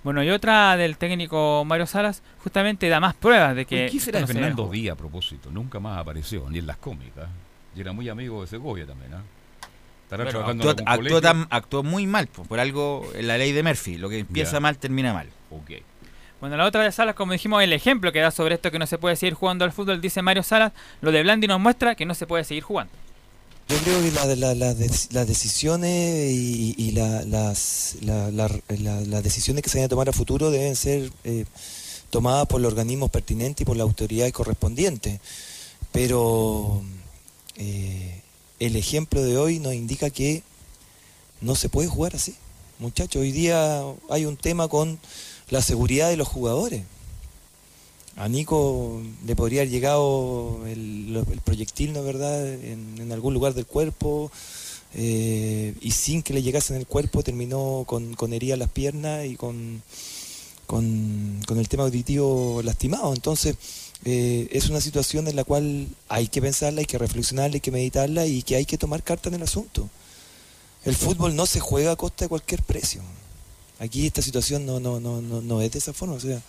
Bueno, y otra del técnico Mario Salas, justamente da más pruebas de que. ¿Qué será no Fernando Díaz a propósito? Nunca más apareció, ni en las cómicas. Y era muy amigo de Segovia también, ¿ah? Estará Bueno, trabajando actuó, en algún actuó colegio. tan- actuó muy mal, po, por algo en la ley de Murphy. Lo que empieza mal termina mal. Ok. Bueno, la otra de Salas, como dijimos, el ejemplo que da sobre esto que no se puede seguir jugando al fútbol, dice Mario Salas, lo de Blandi nos muestra que no se puede seguir jugando. Yo creo que la- la- la dec- las decisiones y, y la- las, la- la- la- las decisiones que se vayan a tomar a futuro deben ser eh, tomadas por los organismos pertinentes y por las autoridades correspondientes. Pero eh, el ejemplo de hoy nos indica que no se puede jugar así. Muchachos, hoy día hay un tema con la seguridad de los jugadores. A Nico le podría haber llegado el, proyectil, ¿no verdad?, en, algún lugar del cuerpo, eh, y sin que le llegase en el cuerpo terminó con, con heridas en las piernas y con, con el tema auditivo lastimado. Entonces, eh, es una situación en la cual hay que pensarla, hay que reflexionarla, hay que meditarla y que hay que tomar carta en el asunto. El fútbol no se juega a costa de cualquier precio. Aquí esta situación no, no, no, no, no es de esa forma, o sea,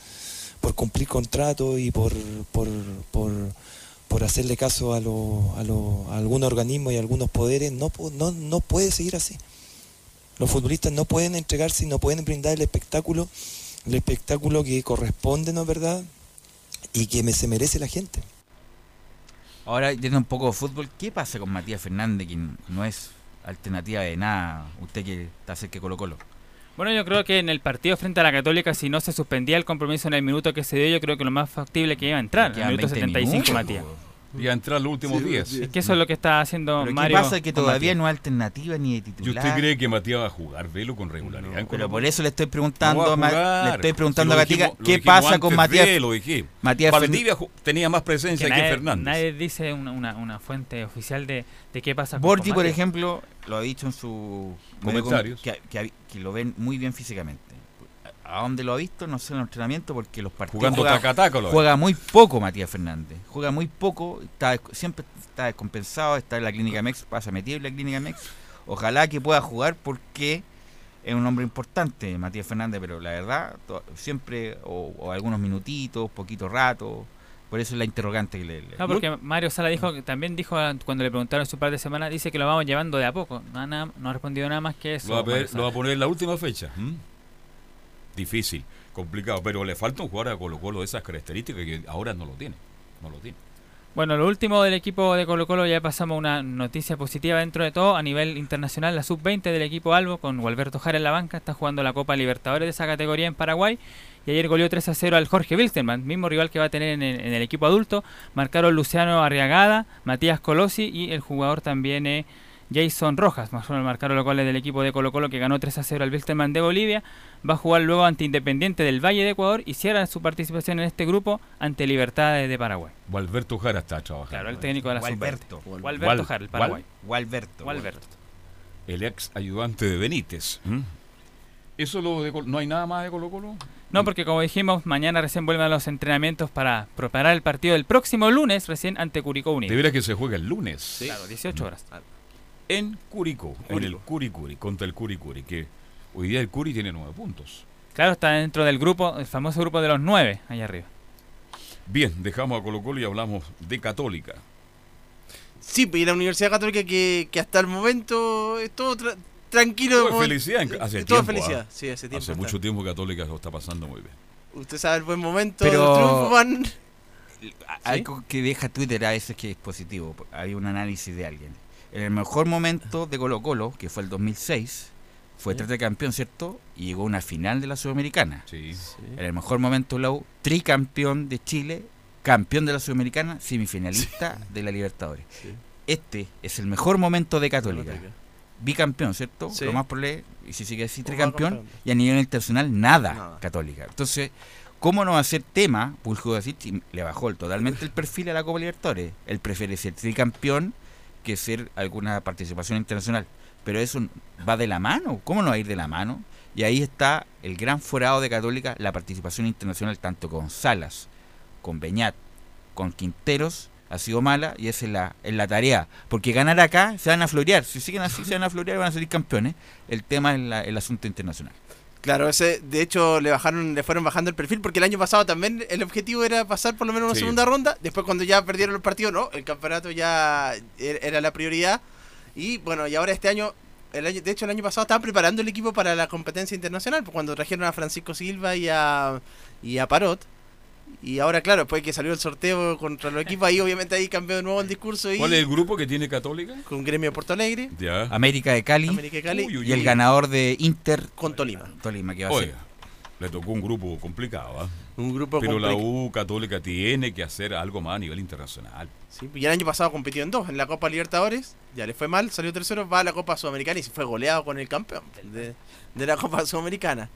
por cumplir contrato y por, por, por, por hacerle caso a, lo, a, lo- a algunos organismos y a algunos poderes, no, no, no puede seguir así. Los futbolistas no pueden entregarse y no pueden brindar el espectáculo, el espectáculo que corresponde, ¿no es verdad? Y que me, se merece la gente. Ahora, yendo un poco de fútbol, ¿qué pasa con Matías Fernández, que no es alternativa de nada? Usted que está cerca de Colo Colo. Bueno, yo creo que en el partido frente a la Católica, si no se suspendía el compromiso en el minuto que se dio, yo creo que lo más factible que iba a entrar, en el minuto 20 75, minutos, Matías. Po. Y a entrar los últimos 10. Es que eso es lo que está haciendo Pero Mario. ¿Qué pasa? Que con todavía no hay alternativa ni de ¿Y titular. usted cree que Matías va a jugar velo con regularidad? en Pero por eso le estoy No preguntando, va a jugar. le estoy Si preguntando lo a Gatica, dijimos- lo ¿qué pasa con Matías? de, lo dije. Matías Valdivia tenía más presencia Que que, nadie, Fernández. nadie dice una, una, una fuente oficial de, de qué pasa con Borgi, con por ejemplo, lo ha dicho en su Comentarios. que, que- que lo ven muy bien físicamente. ¿A dónde lo ha visto? No sé en el entrenamiento porque los partidos Jugando juega, taca juega muy poco Matías Fernández. Juega muy poco, está, siempre está descompensado, está en la clínica MEX, pasa metido en la clínica MEX. Ojalá que pueda jugar porque es un hombre importante Matías Fernández, pero la verdad to- siempre o, o algunos minutitos, poquito rato. Por eso es la interrogante que le, le- No, porque Mario Sala dijo también dijo cuando le preguntaron su par de semanas, dice que lo vamos llevando de a poco. No, ha nada- no ha respondido nada más que eso. Lo va, a lo va a poner en la última fecha. ¿m? Difícil, complicado, pero le falta un jugador a Colo Colo de esas características que ahora no lo tiene. No lo tiene. Bueno, lo último del equipo de Colo Colo, ya pasamos una noticia positiva dentro de todo. A nivel internacional, la sub-20 del equipo Albo, con Gualberto Jara en la banca, está jugando la Copa Libertadores de esa categoría en Paraguay. Y ayer goleó 3 a 0 al Jorge Wilstermann, mismo rival que va a tener en el, equipo adulto. Marcaron Luciano Arriagada, Matías Colosi y el jugador también eh, Jason Rojas. Más o menos marcaron los goles del equipo de Colo Colo que ganó 3 a 0 al Wilstermann de Bolivia. Va a jugar luego ante Independiente del Valle de Ecuador y cierra su participación en este grupo ante Libertad de, Paraguay. Gualberto Jara está trabajando. Claro, el técnico de la Gualberto. sub-20. Gualberto Gual- Jara, el Paraguay. Gualberto. Gualberto. El ex ayudante de Benítez. ¿m? ¿Eso lo de Colo- no hay nada más de Colo Colo? No, porque como dijimos, mañana recién vuelven a los entrenamientos para preparar el partido del próximo lunes, recién ante Curicó Unido. De veras que se juega el lunes. Claro, 18 horas. En Curicó, en el Curicuri, contra el Curicuri, que hoy día el Curi tiene nueve puntos. Claro, está dentro del grupo, el famoso grupo de los nueve, allá arriba. Bien, dejamos a Colo Colo y hablamos de Católica. Sí, y la Universidad Católica que, que hasta el momento es todo tra- tranquilo. Todo felicidad, hace eh, todo es tiempo, felicidad, ¿ah? sí, hace tiempo. Hace mucho tiempo Católica lo está pasando muy bien. Usted sabe el buen momento Pero- triunfo, Juan. Algo que deja Twitter a veces que es positivo. Hay un análisis de alguien. En el mejor momento de Colo Colo, que fue el 2006, fue campeón, ¿cierto? Y llegó a una final de la Sudamericana. Sí. En el mejor momento de la U, tricampeón de Chile, campeón de la Sudamericana, semifinalista de la Libertadores. Este es el mejor momento de Católica. Bicampeón, ¿cierto? Sí. Lo más probable, y si sigue así, tricampeón. campeón. Y a nivel internacional, nada, Nada. Católica. Entonces, ¿cómo no va a ser tema? Puljo si le bajó el- totalmente el perfil a la Copa Libertadores. Él prefiere ser tricampeón que ser alguna participación internacional. Pero eso va de la mano. ¿Cómo no va a ir de la mano? Y ahí está el gran forado de Católica, la participación internacional tanto con Salas, con Beñat, con Quinteros, ha sido mala y esa es la, es la tarea. Porque ganar acá se van a florear. Si siguen así, se van a florear y van a salir campeones. El tema es la- el asunto internacional. Claro, ese, de hecho le bajaron, le fueron bajando el perfil porque el año pasado también el objetivo era pasar por lo menos una Sí. segunda ronda. Después cuando ya perdieron el partido, no, el campeonato ya er- era la prioridad. Y bueno, y ahora este año, el año, de hecho el año pasado estaban preparando el equipo para la competencia internacional, pues cuando trajeron a Francisco Silva y a, y a Parot. Y ahora, claro, después que salió el sorteo contra los equipos, ahí obviamente ahí cambió de nuevo el discurso y ¿Cuál es el grupo que tiene Católica? con Gremio de Porto Alegre, Ya. América de Cali América de Cali Uy, uy, y el ganador de Inter con Tolima. Tolima, que va a Oiga, ser. le tocó un grupo complicado, ¿ah? Un grupo Pero la. U Católica tiene que hacer algo más a nivel internacional. Sí, y el año pasado compitió en dos, en la Copa Libertadores, ya le fue mal, salió tercero, va a la Copa Sudamericana y se fue goleado con el campeón de, de la Copa Sudamericana.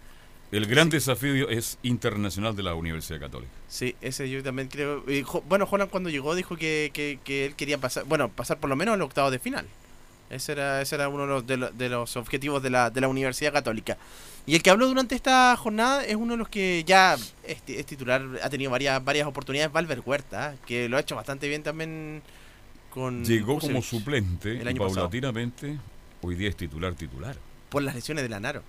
El gran desafío es internacional de la Universidad Católica. Sí, ese yo también creo. y bueno, Jonan cuando llegó dijo que, que, que él quería pasar, bueno, pasar por lo menos al octavo de final. Ese era, ese era uno de los, de, lo- de los objetivos de la, de la Universidad Católica. Y el que habló durante esta jornada es uno de los que ya es, ti- es titular, ha tenido varias, varias oportunidades, Valver Huerta, que lo ha hecho bastante bien también con... Llegó como suplente el pasado. paulatinamente hoy día es titular titular. por las lesiones de Lanaro.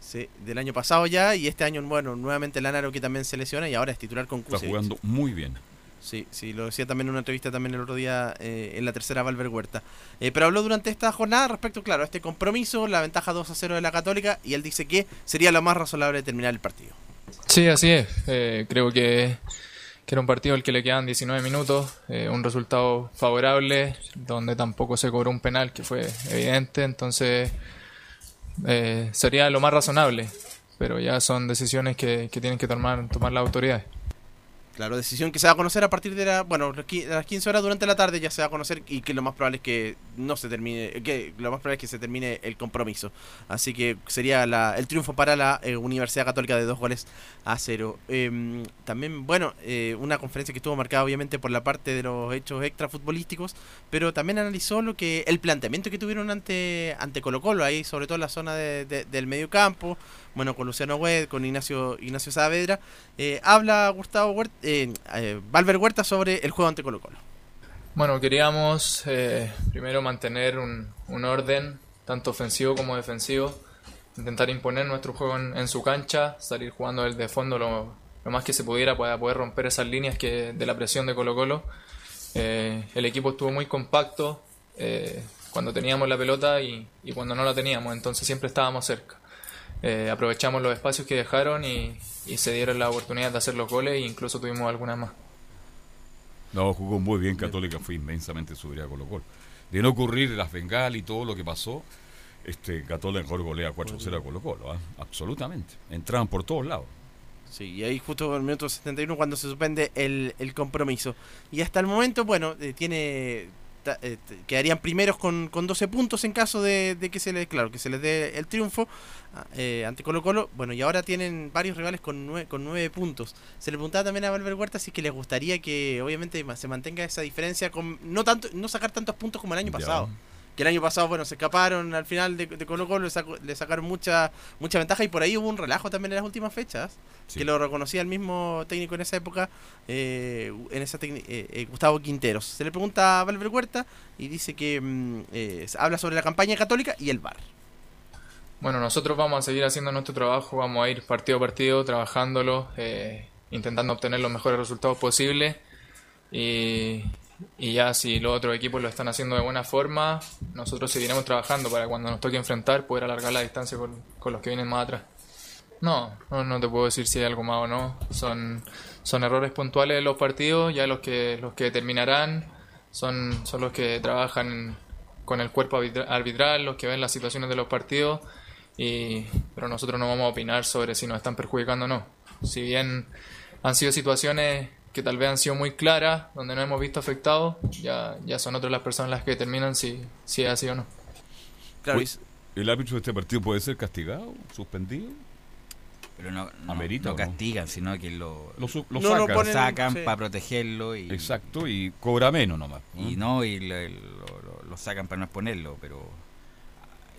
Sí, del año pasado ya y este año, bueno, nuevamente Lanaro que también se lesiona y ahora es titular con Está jugando muy bien. Sí, sí, lo decía también en una entrevista también el otro día eh, en la tercera Valver Huerta. Eh, pero habló durante esta jornada respecto, claro, a este compromiso, la ventaja 2 a 0 de la Católica y él dice que sería lo más razonable terminar el partido. Sí, así es. Eh, creo que, que era un partido al que le quedan 19 minutos, eh, un resultado favorable, donde tampoco se cobró un penal que fue evidente, entonces eh, sería lo más razonable, pero ya son decisiones que, que tienen que tomar, tomar las autoridades. Claro, decisión que se va a conocer a partir de la, bueno, las 15 horas durante la tarde ya se va a conocer y que lo más probable es que no se termine, que lo más probable es que se termine el compromiso. Así que sería la, el triunfo para la eh, Universidad Católica de dos goles a cero. Em, también, bueno, eh, una conferencia que estuvo marcada obviamente por la parte de los hechos extra futbolísticos, pero también analizó lo que el planteamiento que tuvieron ante ante Colo Colo ahí, sobre todo en la zona de, del medio campo bueno, con Luciano Huet, con Ignacio Ignacio Saavedra, eh, habla Gustavo Huerta, eh, eh, Valver Huerta sobre el juego ante Colo Colo. Bueno, queríamos primero mantener un, orden, tanto ofensivo como defensivo, intentar imponer nuestro juego en, su cancha, salir jugando desde fondo lo, más que se pudiera para poder romper esas líneas que de la presión de Colo Colo. el equipo estuvo muy compacto cuando teníamos la pelota y cuando no la teníamos, entonces siempre estábamos cerca. Eh, aprovechamos los espacios que dejaron y, se dieron la oportunidad de hacer los goles e incluso tuvimos algunas más. No, jugó muy bien Católica, fue inmensamente superior con los goles. De no ocurrir las bengal y todo lo que pasó, este Católica mejor golea 4-0 a Colo Colo, ¿ah? absolutamente. Entraban por todos lados. Sí, y ahí justo en el minuto 71 cuando se suspende el, el compromiso. Y hasta el momento, bueno, eh, tiene eh, quedarían primeros con, con 12 puntos en caso de, que se les claro que se les dé el triunfo ah, eh, ante Colo Colo. Bueno y ahora tienen varios rivales con 9, con 9 puntos. Se le preguntaba también a Valver Huerta si que les gustaría que obviamente se mantenga esa diferencia con no tanto no sacar tantos puntos como el año pasado que el año pasado, bueno, se escaparon al final de, Colo Colo, le, sacaron mucha mucha ventaja y por ahí hubo un relajo también en las últimas fechas, que lo reconocía el mismo técnico en esa época, eh, en esa eh, eh, Gustavo Quinteros. Se le pregunta a Valver Huerta y dice que mm, habla sobre la campaña católica y el VAR. Bueno, nosotros vamos a seguir haciendo nuestro trabajo, vamos a ir partido a partido, trabajándolo, intentando obtener los mejores resultados posibles. Y, y ya si los otros equipos lo están haciendo de buena forma, nosotros seguiremos trabajando para cuando nos toque enfrentar poder alargar la distancia con, los que vienen más atrás. No, no, te puedo decir si hay algo más o no. Son, son errores puntuales de los partidos, ya los que, los que terminarán son, son los que trabajan con el cuerpo arbitral, los que ven las situaciones de los partidos, y, pero nosotros no vamos a opinar sobre si nos están perjudicando o no. Si bien han sido situaciones que tal vez han sido muy claras, donde no hemos visto afectados, ya, ya son otras las personas las que determinan si, si es así o no. Claro, ¿El árbitro de este partido puede ser castigado, suspendido? Pero no, no, castigan, sino que lo, lo, sacan, sacan para protegerlo. Y, Exacto, y cobra menos nomás. Y no, y lo, lo sacan para no exponerlo, pero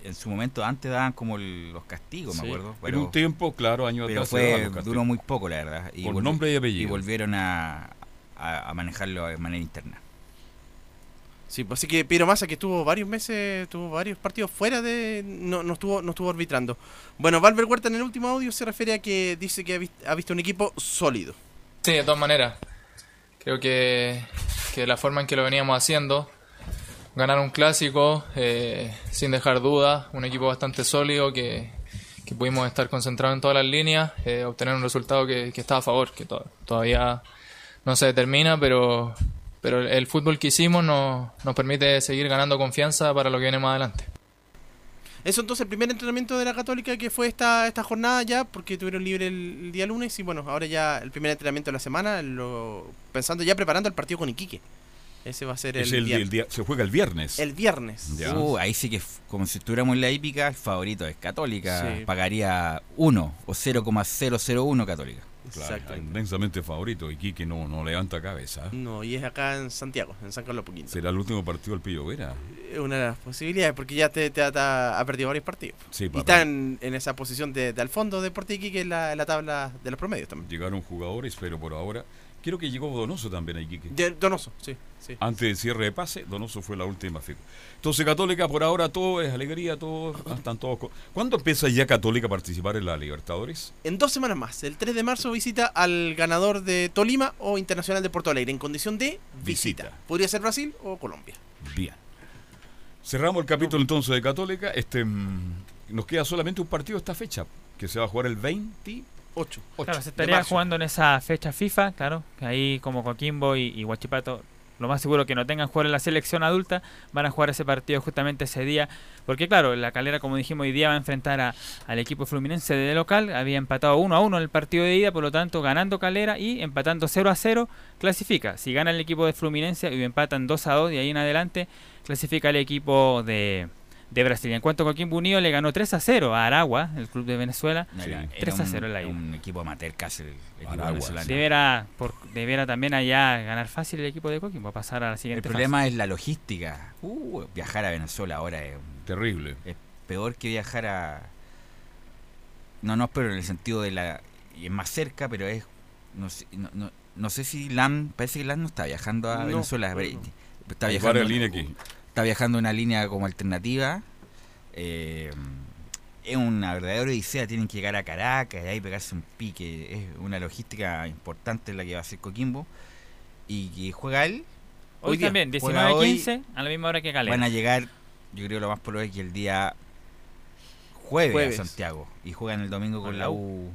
en su momento antes daban como los castigos, me acuerdo. Pero, en un tiempo, claro, años pero fue duró muy poco, la verdad. Y Por nombre y apellido. Y volvieron a, manejarlo de manera interna. Sí, pues así que Piero Massa que estuvo varios meses, tuvo varios partidos fuera de... No, no, estuvo, no estuvo arbitrando. Bueno, Valver Huerta en el último audio se refiere a que dice que ha visto, un equipo sólido. Sí, de todas maneras. Creo que, que la forma en que lo veníamos haciendo, ganar un clásico eh, sin dejar dudas, un equipo bastante sólido que, pudimos estar concentrados en todas las líneas, eh, obtener un resultado que, que está a favor, que todavía no se determina, pero, pero el fútbol que hicimos nos, nos permite seguir ganando confianza para lo que viene más adelante. Eso entonces el primer entrenamiento de la Católica que fue esta, esta jornada ya, porque tuvieron libre el, día lunes y bueno, ahora ya el primer entrenamiento de la semana, lo, pensando ya preparando el partido con Iquique. Ese va a ser el, día, Se juega el viernes. El viernes. Uh, ahí sí que, como si estuviéramos en la hípica, el favorito es Católica. Pagaría 1 o 0,001 Católica. Claro, inmensamente favorito. Y Quique no, no levanta cabeza. No, y es acá en Santiago, en San Carlos Poquín. ¿Será el último partido del Pillo Vera? Es una de las posibilidades, porque ya te, ha, perdido varios partidos. Sí, y está en, esa posición de, al fondo de Portiquique en la, en la tabla de los promedios también. Llegaron jugadores, pero por ahora Quiero que llegó Donoso también ahí, Quique. Donoso, sí, Antes del cierre de pase, Donoso fue la última figura. Entonces, Católica, por ahora todo es alegría, todo, están todos. ¿Cuándo empieza ya Católica a participar en la Libertadores? En dos semanas más. El 3 de marzo visita al ganador de Tolima o Internacional de Porto Alegre en condición de visita. Podría ser Brasil o Colombia. Bien. Cerramos el capítulo entonces de Católica. Este, mm, nos queda solamente un partido esta fecha, que se va a jugar el 20 Claro, se estaría jugando en esa fecha FIFA, claro, que ahí como Coquimbo y, y Huachipato lo más seguro que no tengan jugar en la selección adulta, van a jugar ese partido justamente ese día. Porque claro, la calera, como dijimos, hoy día va a enfrentar a, al equipo fluminense de local. Había empatado 1 a 1 en el partido de ida, por lo tanto, ganando calera y empatando 0 a 0, clasifica. Si gana el equipo de Fluminense y empatan 2 a 2 y ahí en adelante, clasifica el equipo de, de Brasil. En cuanto a Coquimbo Unido le ganó 3 a 0 a Aragua, el club de Venezuela. Era- 3 a era 0 en la un, ida. un equipo amateur casi el equipo Aragua. venezolano. Deberá, por, deberá también allá ganar fácil el equipo de Coquimbo, pasar a la El siguiente problema es la logística. Uh, viajar a Venezuela ahora es, Terrible. es peor que viajar a... No, no, pero en el sentido de la... Y es más cerca, pero es... No sé, no, no, no sé si LAN... Parece que LAN no está viajando a No, Venezuela. Está Hay viajando, varias líneas aquí. Está viajando una línea como alternativa. Eh, es una verdadera odisea. Tienen que llegar a Caracas y ahí pegarse un pique. Es una logística importante la que va a hacer Coquimbo. Y que juega él. Hoy, también, Juega hoy. 19-15, a la misma hora que Calera. Van a llegar, yo creo lo más probable es que el día jueves, Jueves. a Santiago. Y juegan el domingo con la U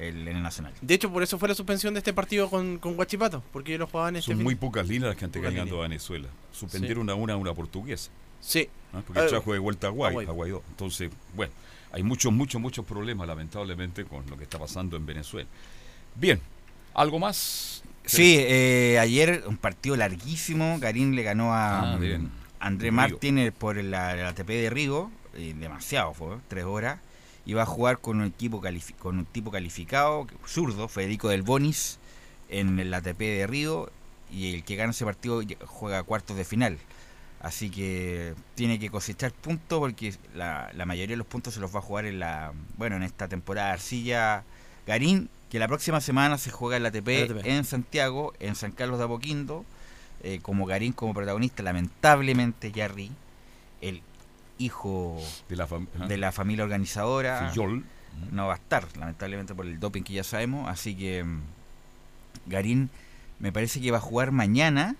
el- en el Nacional. De hecho, por eso fue la suspensión de este partido con, con Guachipato, porque ellos lo jugaban este Son fin- muy pocas líneas las que han ganando a. Venezuela. Suspendieron a una a una portuguesa. Sí. ¿no? Porque trajo de vuelta a, Guay, a Guaidó. Entonces, bueno, hay muchos, muchos, muchos problemas, lamentablemente, con lo que está pasando en Venezuela. Bien, ¿algo más? Sí, eh, ayer un partido larguísimo. Garín le ganó a Ah. André. Martínez por la, la ATP de Rigo. eh, demasiado fue, tres horas. Y va a jugar con un equipo con un tipo calificado, zurdo, Federico del Bonis, en el ATP de Río. Y el que gana ese partido juega cuartos de final. Así que tiene que cosechar puntos porque la, la mayoría de los puntos se los va a jugar en la bueno en esta temporada de Arcilla Garín, que la próxima semana se juega el ATP, El ATP. en Santiago, en San Carlos de Apoquindo, eh, como Garín como protagonista, lamentablemente Jarry, el hijo De la, fam- de la familia organizadora, no va a estar, lamentablemente por el doping que ya sabemos, así que mm, Garín me parece que va a jugar mañana,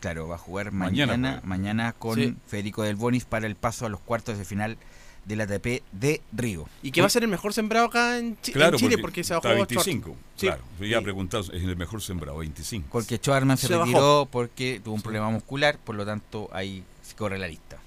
claro, va a jugar Mañana mañana, con Sí. Federico del Bonis para el paso a los cuartos de final del ATP de Río. Y que va a ser el mejor sembrado acá en, Chi- en Claro, Chile, porque, se bajó 25. Sí. Claro, yo ya Sí. preguntado, es el mejor sembrado, 25. Porque Schwarman se, Se bajó. retiró porque tuvo un problema muscular, por lo tanto ahí se corre la lista.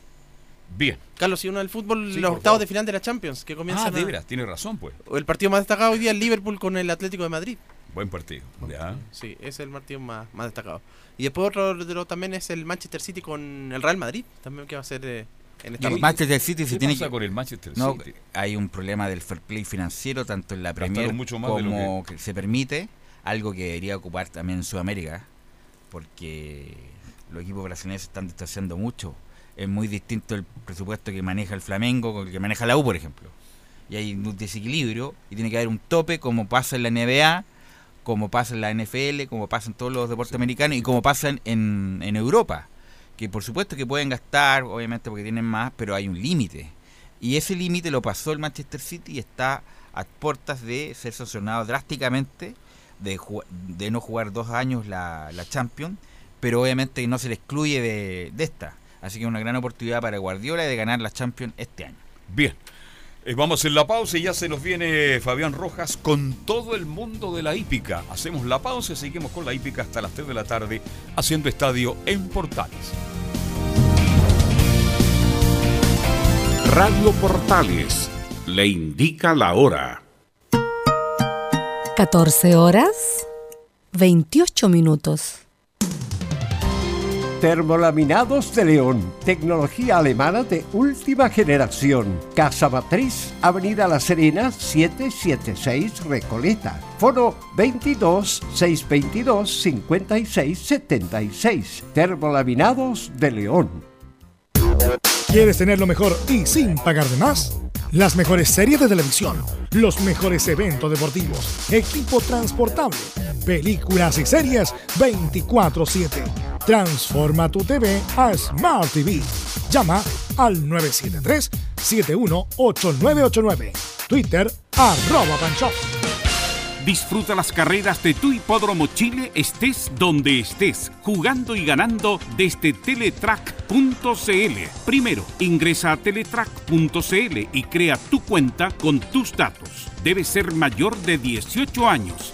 Bien. Carlos, y uno del fútbol, Sí, los octavos favor. de final de la Champions, que comienzan Ah, de veras, tiene razón, pues. El partido más destacado hoy día es Liverpool con el Atlético de Madrid. Buen partido. Ya. Sí, ese es el partido más, más destacado. Y después otro de los también es el Manchester City con el Real Madrid, también que va a ser eh, en esta el. Manchester City se ¿Qué tiene pasa que... con el Manchester No, City? hay un problema del fair play financiero, tanto en la Premier mucho más como que se permite, algo que debería ocupar también en Sudamérica, porque los equipos brasileños se están distanciando mucho. Es muy distinto el presupuesto que maneja el Flamengo con el que maneja la U, por ejemplo. Y hay un desequilibrio y tiene que haber un tope como pasa en la NBA, como pasa en la NFL, como pasa en todos los deportes americanos y como pasa en, en, en Europa. Que por supuesto que pueden gastar, obviamente porque tienen más, pero hay un límite. Y ese límite lo pasó el Manchester City y está a puertas de ser sancionado drásticamente, de, de no jugar dos años la, la Champions, pero obviamente no se le excluye de, de esta. Así que es una gran oportunidad para Guardiola de ganar la Champions este año. Bien. Eh, vamos en la pausa y ya se nos viene Fabián Rojas con todo el mundo de la hípica. Hacemos la pausa y seguimos con la hípica hasta las 3 de la tarde haciendo estadio en Portales. Radio Portales le indica la hora. 14 horas 28 minutos. Termolaminados de León, tecnología alemana de última generación. Casa Matriz, Avenida La Serena, 776 Recoleta. Foro 22 622 56 76. Termolaminados de León. ¿Quieres tener lo mejor y sin pagar de más? Las mejores series de televisión, los mejores eventos deportivos, equipo transportable, películas y series 24/7. Transforma tu TV a Smart TV. Llama al 973-718989. Twitter arroba panchop. Disfruta las carreras de tu hipódromo Chile estés donde estés, jugando y ganando desde teletrack.cl. Primero, ingresa a teletrack.cl y crea tu cuenta con tus datos. Debes ser mayor de 18 años.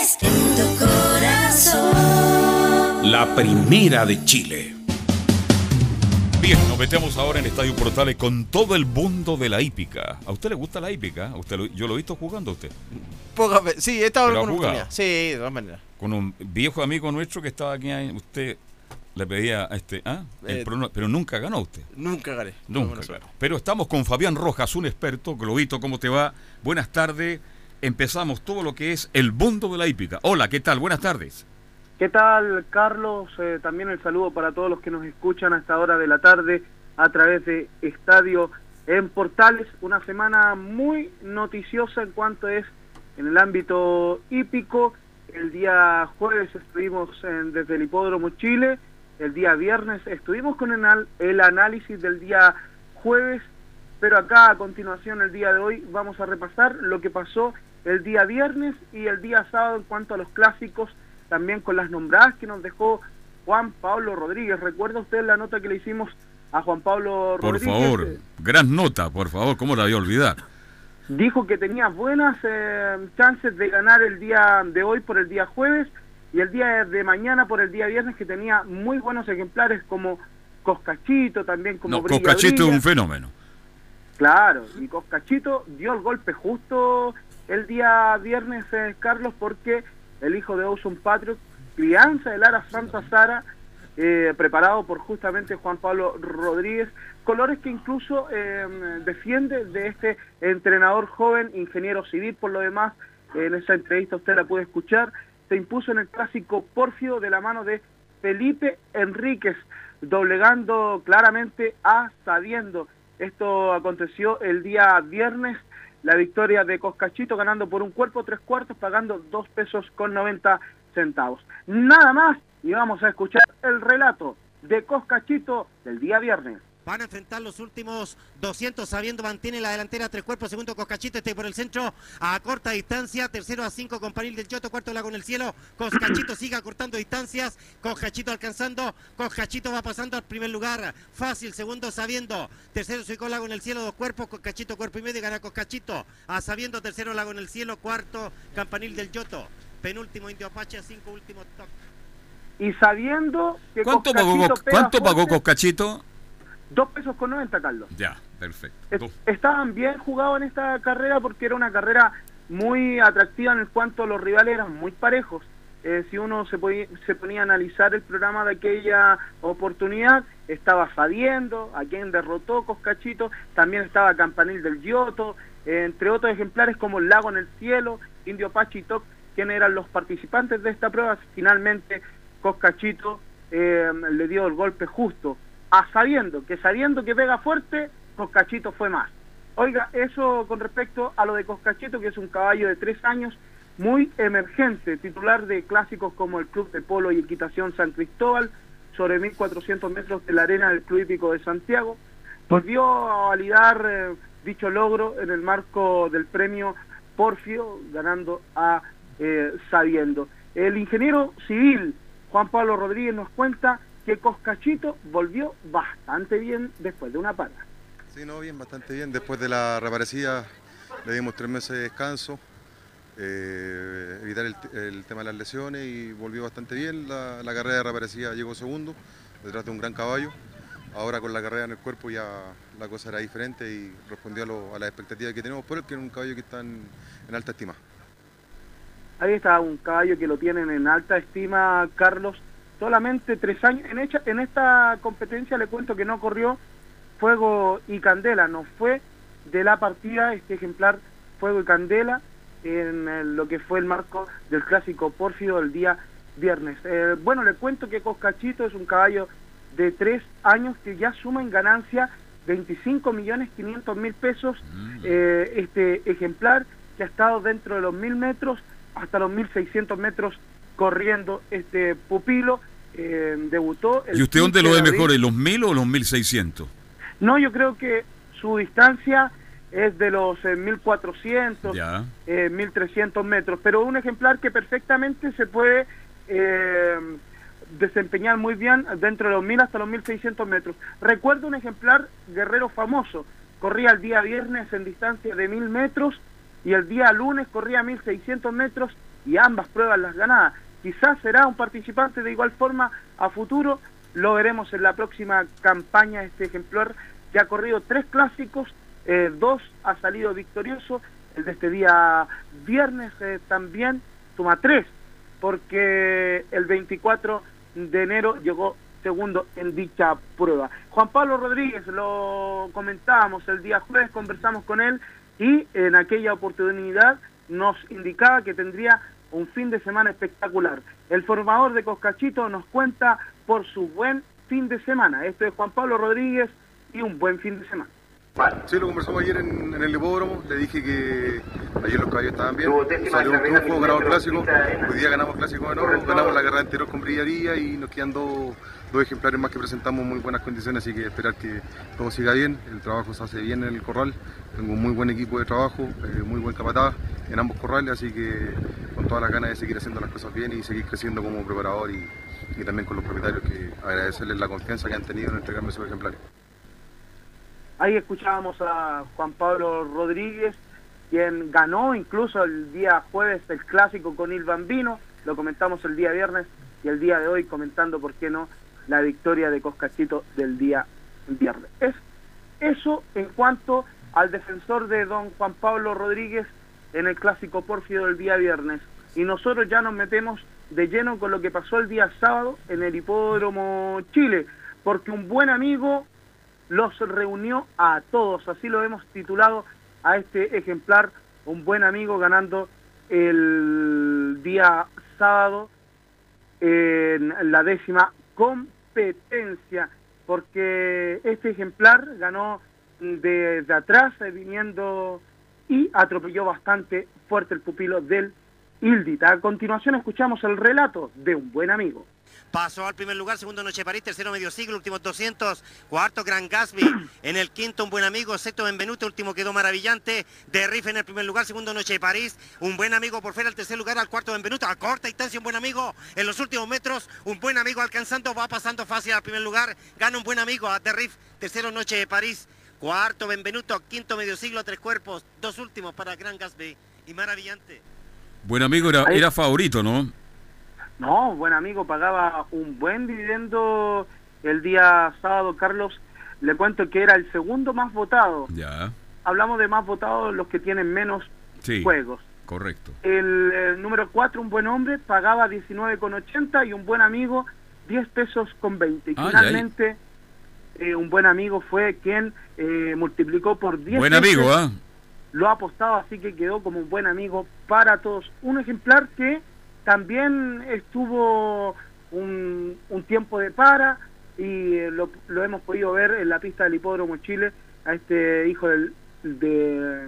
La primera de Chile. Bien, nos metemos ahora en Estadio Portales con todo el mundo de la hípica. ¿A usted le gusta la hípica? ¿A usted lo- yo lo he visto jugando a usted. Pocas veces. Sí, he estado en alguna oportunidad. Sí, de todas maneras. Con un viejo amigo nuestro que estaba aquí, usted le pedía a este, ¿ah? El Eh, prono- pero nunca ganó usted. Nunca gané. Nunca ganó. Pero estamos con Fabián Rojas, un experto. Globito, ¿cómo te va? Buenas tardes. Empezamos todo lo que es el mundo de la hípica. Hola, ¿qué tal? Buenas tardes. ¿Qué tal, Carlos? Eh, también el saludo para todos los que nos escuchan a esta hora de la tarde a través de Estadio en Portales. Una semana muy noticiosa en cuanto es en el ámbito hípico. El día jueves estuvimos desde el Hipódromo Chile. El día viernes estuvimos con el análisis del día jueves. Pero acá a continuación, el día de hoy, vamos a repasar lo que pasó el día viernes y el día sábado en cuanto a los clásicos, también con las nombradas que nos dejó Juan Pablo Rodríguez. ¿Recuerda usted la nota que le hicimos a Juan Pablo Por Rodríguez? favor, Eh, gran nota, por favor, ¿cómo la voy a olvidar? dijo que tenía buenas eh, chances de ganar el día de hoy por el día jueves y el día de mañana por el día viernes que tenía muy buenos ejemplares como Coscachito, también como No, Brilla Coscachito es un fenómeno. Claro, y Coscachito dio el golpe justo el día viernes, eh, Carlos, porque el hijo de Ocean Patriot, crianza de Lara Santa Sara, eh, preparado por justamente Juan Pablo Rodríguez, colores que incluso eh, defiende de este entrenador joven, ingeniero civil por lo demás, en esa entrevista usted la puede escuchar, se impuso en el clásico Porfio de la mano de Felipe Enríquez, doblegando claramente a Sabiendo. Esto aconteció el día viernes, la victoria de Coscachito ganando por un cuerpo tres cuartos, pagando dos pesos con 90 centavos. Nada más y vamos a escuchar el relato de Coscachito del día viernes. Van a enfrentar los últimos 200, sabiendo mantiene la delantera tres cuerpos, segundo Coscachito, este por el centro a corta distancia, tercero a cinco con Panil del Yoto, cuarto lago en el cielo, Coscachito sigue acortando distancias, Coscachito alcanzando, Coscachito va pasando al primer lugar, fácil, segundo sabiendo, tercero Suicó lago en el cielo, dos cuerpos, Coscachito cuerpo y medio, gana Coscachito, a sabiendo, tercero lago en el cielo, cuarto Campanil del Yoto, penúltimo Indio Apache, a cinco últimos toques. Y sabiendo que ¿Cuánto pagó, Coscachito Cos- pega ¿cuánto pagó Coscachito? Dos pesos con 90, Carlos. Ya, perfecto. Es- estaban bien jugados en esta carrera porque era una carrera muy atractiva en el cuanto los rivales eran muy parejos. Eh, si uno se, podía- se ponía a analizar el programa de aquella oportunidad, estaba Sabiendo, a quien derrotó Coscachito, también estaba Campanil del Yoto, eh, entre otros ejemplares como el Lago en el Cielo, Indio Pachi y Toc, quienes eran los participantes de esta prueba. Finalmente, Coscachito eh, le dio el golpe justo a sabiendo que sabiendo que pega fuerte, Coscachito fue más. Oiga, eso con respecto a lo de Coscachito, que es un caballo de tres años, muy emergente, titular de clásicos como el Club de Polo y Equitación San Cristóbal, sobre 1.400 metros de la arena del Club Hípico de Santiago. Volvió a validar eh, dicho logro en el marco del premio Porfio, ganando a eh, Sabiendo. El ingeniero civil Juan Pablo Rodríguez nos cuenta que Coscachito volvió bastante bien después de una parada. Sí, no, bien, bastante bien. Después de la reaparecida le dimos tres meses de descanso, eh, evitar el, el tema de las lesiones y volvió bastante bien. La, la carrera de reaparecida llegó segundo, detrás de un gran caballo. Ahora con la carrera en el cuerpo ya la cosa era diferente y respondió a, lo- a las expectativas que tenemos por él, que es un caballo que está en, en alta estima. Ahí está un caballo que lo tienen en alta estima, Carlos. Solamente tres años. En, hecha- en esta competencia le cuento que no corrió Fuego y Candela, no fue de la partida este ejemplar Fuego y Candela en eh, lo que fue el marco del clásico Pórfido el día viernes. Eh, bueno, le cuento que Coscachito es un caballo de tres años que ya suma en ganancia 25 millones 500 mil pesos eh, este ejemplar que ha estado dentro de los mil metros hasta los 1600 metros corriendo este pupilo eh, debutó el ¿Y usted dónde 15 lo ve mejor, en los 1000 o los 1600? no yo creo que su distancia es de los eh, 1400 Ya. eh, 1300 metros, pero un ejemplar que perfectamente se puede eh, desempeñar muy bien dentro de los 1000 hasta los 1600 metros. Recuerdo un ejemplar guerrero famoso, corría el día viernes en distancia de 1000 metros y el día lunes corría 1600 metros y ambas pruebas las ganadas. Quizás será un participante de igual forma a futuro, lo veremos en la próxima campaña este ejemplar que ha corrido tres clásicos, eh, dos ha salido victorioso, el de este día viernes eh, también suma tres, porque el 24 de enero llegó segundo en dicha prueba. Juan Pablo Rodríguez, lo comentábamos el día jueves, conversamos con él y en aquella oportunidad nos indicaba que tendría un fin de semana espectacular. El formador de Coscachito nos cuenta por su buen fin de semana. Esto es Juan Pablo Rodríguez y un buen fin de semana. Sí, lo conversamos ayer en, en el hipódromo, le dije que ayer los caballos estaban bien, salió un triunfo, ganamos clásico, hoy día ganamos clásico de nuevo, ganamos la carrera anterior con brillaría y nos quedan dos, dos ejemplares más que presentamos en muy buenas condiciones, así que esperar que todo siga bien, el trabajo se hace bien en el corral, tengo un muy buen equipo de trabajo, eh, muy buen capataz en ambos corrales, así que con todas las ganas de seguir haciendo las cosas bien y seguir creciendo como preparador y, y también con los propietarios, que agradecerles la confianza que han tenido en entregarme esos ejemplares. Ahí escuchábamos a Juan Pablo Rodríguez, quien ganó incluso el día jueves el clásico con Il Bambino, lo comentamos el día viernes y el día de hoy comentando, ¿por qué no?, la victoria de Coscachito del día viernes. Es eso en cuanto al defensor de don Juan Pablo Rodríguez en el clásico Pórfido del día viernes. Y nosotros ya nos metemos de lleno con lo que pasó el día sábado en el Hipódromo Chile, porque un buen amigo los reunió a todos, así lo hemos titulado a este ejemplar, un buen amigo ganando el día sábado en la décima competencia, porque este ejemplar ganó desde atrás, eh, viniendo y atropelló bastante fuerte el pupilo del Ildita. A continuación escuchamos el relato de un buen amigo. Pasó al primer lugar, segundo Noche París, tercero Medio Siglo, últimos 200, cuarto Gran Gatsby, en el quinto un buen amigo, sexto Benvenuto, último quedó Maravillante, de Riff en el primer lugar, segundo Noche de París, un buen amigo por fuera al tercer lugar, al cuarto Benvenuto, a corta distancia un buen amigo, en los últimos metros un buen amigo alcanzando, va pasando fácil al primer lugar, gana un buen amigo a de Riff, tercero Noche de París, cuarto Benvenuto, quinto Medio Siglo, tres cuerpos, dos últimos para Gran Gatsby y Maravillante. Buen amigo era, era favorito, ¿no? No, buen amigo, pagaba un buen dividendo el día sábado, Carlos. Le cuento que era el segundo más votado. Ya, Hablamos de más votados los que tienen menos sí, juegos. correcto. El, el número 4, un buen hombre, pagaba 19,80 y un buen amigo 10 pesos con 20. Y finalmente, eh, un buen amigo fue quien eh, multiplicó por 10 Buen amigo, ¿ah? lo ha apostado, así que quedó como un buen amigo para todos. Un ejemplar que también estuvo un, tiempo de para y eh, lo, lo hemos podido ver en la pista del Hipódromo Chile a este hijo del, de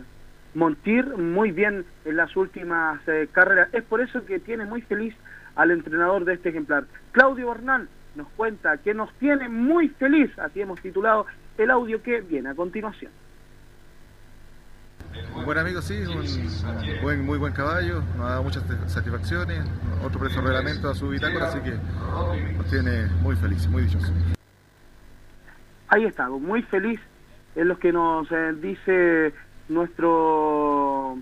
Montir muy bien en las últimas eh, carreras. Es por eso que tiene muy feliz al entrenador de este ejemplar. Claudio Bernal nos cuenta que nos tiene muy feliz, así hemos titulado el audio que viene a continuación. Un buen amigo, sí, un buen, muy buen caballo, nos ha dado muchas satisfacciones, otro preso reglamento a su bitácora, así que nos tiene muy feliz, muy dichoso. Ahí está, muy feliz es lo que nos eh, dice nuestro,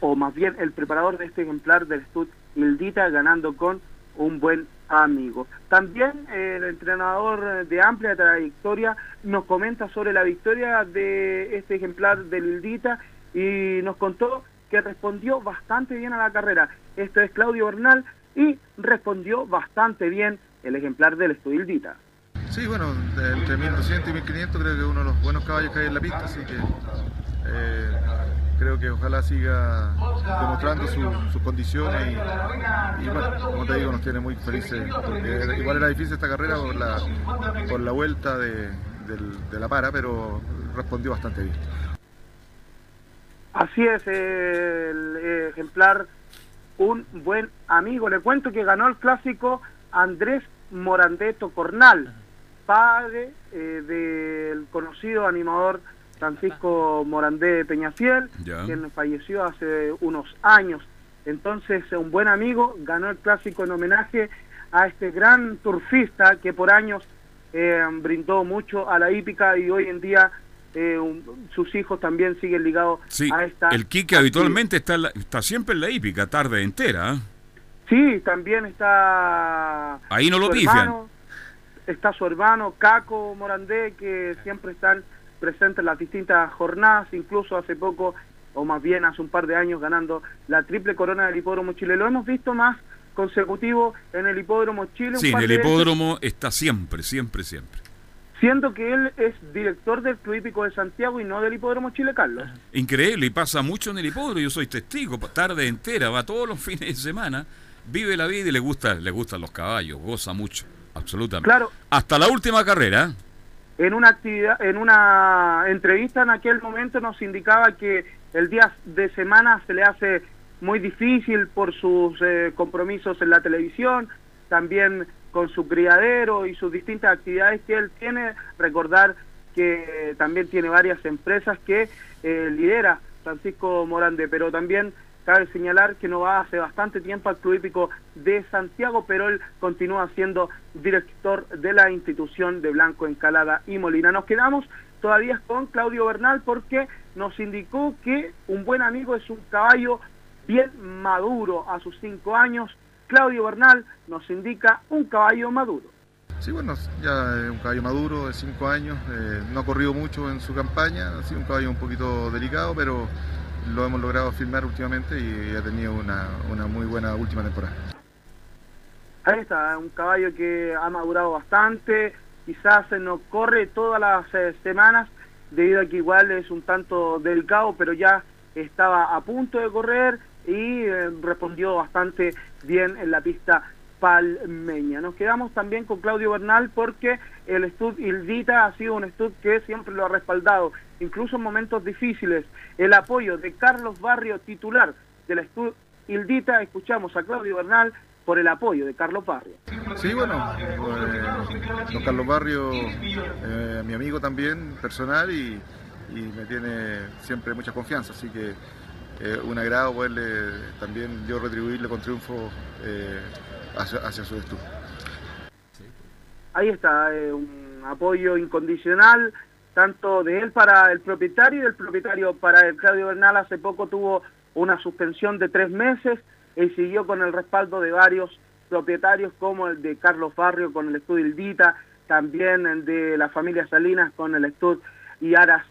o más bien el preparador de este ejemplar del Stud Hildita, ganando con un buen amigo. También eh, el entrenador de amplia trayectoria nos comenta sobre la victoria de este ejemplar del Hildita y nos contó que respondió bastante bien a la carrera. Esto es Claudio Bernal y respondió bastante bien el ejemplar del Estudildita. Sí, bueno, entre 1200 y 1500 creo que es uno de los buenos caballos que hay en la pista, así que eh, creo que ojalá siga demostrando sus condiciones y, como te digo, nos tiene muy felices, igual era difícil esta carrera por la, por la vuelta de la para, pero respondió bastante bien. Así es, el ejemplar, un buen amigo. Le cuento que ganó el clásico Andrés Morandeto Cornal, padre eh, del conocido animador Francisco Morandé Peñafiel, quien falleció hace unos años. Entonces, un buen amigo ganó el clásico en homenaje a este gran turfista que por años eh, brindó mucho a la hípica y hoy en día eh, sus hijos también siguen ligados a esta... El Quique habitualmente está, está siempre en la hípica, tarde entera. ¿eh? Sí, también está... Ahí no lo pifian. está su hermano Caco Morandé, que siempre están presentes en las distintas jornadas, incluso hace poco, o más bien hace un par de años, ganando la triple corona del Hipódromo Chile. Lo hemos visto más consecutivo en el Hipódromo Chile. Sí, en el Hipódromo está siempre, siempre, siempre siendo que él es director del Club Hípico de Santiago y no del Hipódromo Chile Carlos. Increíble, y pasa mucho en el hipódromo, yo soy testigo, tarde entera, va todos los fines de semana, vive la vida y le gusta, le gustan los caballos, goza mucho, absolutamente. Claro. Hasta la última carrera. En una actividad, en una entrevista en aquel momento nos indicaba que el día de semana se le hace muy difícil por sus eh, compromisos en la televisión, también con su criadero y sus distintas actividades que él tiene. Recordar que también tiene varias empresas que eh, lidera Francisco Morande, pero también cabe señalar que no va hace bastante tiempo al Club Hípico de Santiago, pero él continúa siendo director de la institución de Blanco Encalada y Molina. Nos quedamos todavía con Claudio Bernal porque nos indicó que un buen amigo es un caballo bien maduro a sus cinco años, Claudio Bernal nos indica un caballo maduro. Sí, bueno, ya es un caballo maduro de 5 años, eh, no ha corrido mucho en su campaña, ha sido un caballo un poquito delicado, pero lo hemos logrado firmar últimamente y ha tenido una, una muy buena última temporada. Ahí está, un caballo que ha madurado bastante, quizás no corre todas las eh, semanas debido a que igual es un tanto delicado, pero ya estaba a punto de correr y eh, respondió bastante bien en la pista palmeña. Nos quedamos también con Claudio Bernal porque el Stud Hildita ha sido un Stud que siempre lo ha respaldado, incluso en momentos difíciles. El apoyo de Carlos Barrio, titular del Stud Hildita, escuchamos a Claudio Bernal por el apoyo de Carlos Barrio. Sí, bueno, eh, Carlos Barrio, eh, mi amigo también, personal, y, y me tiene siempre mucha confianza, así que eh, un agrado poderle también yo retribuirle con triunfo eh, hacia, su estudio. Ahí está, eh, un apoyo incondicional, tanto de él para el propietario y del propietario para el Claudio Bernal. Hace poco tuvo una suspensión de tres meses y siguió con el respaldo de varios propietarios como el de Carlos Barrio con el estudio Ildita, también el de la familia Salinas con el estudio y Aras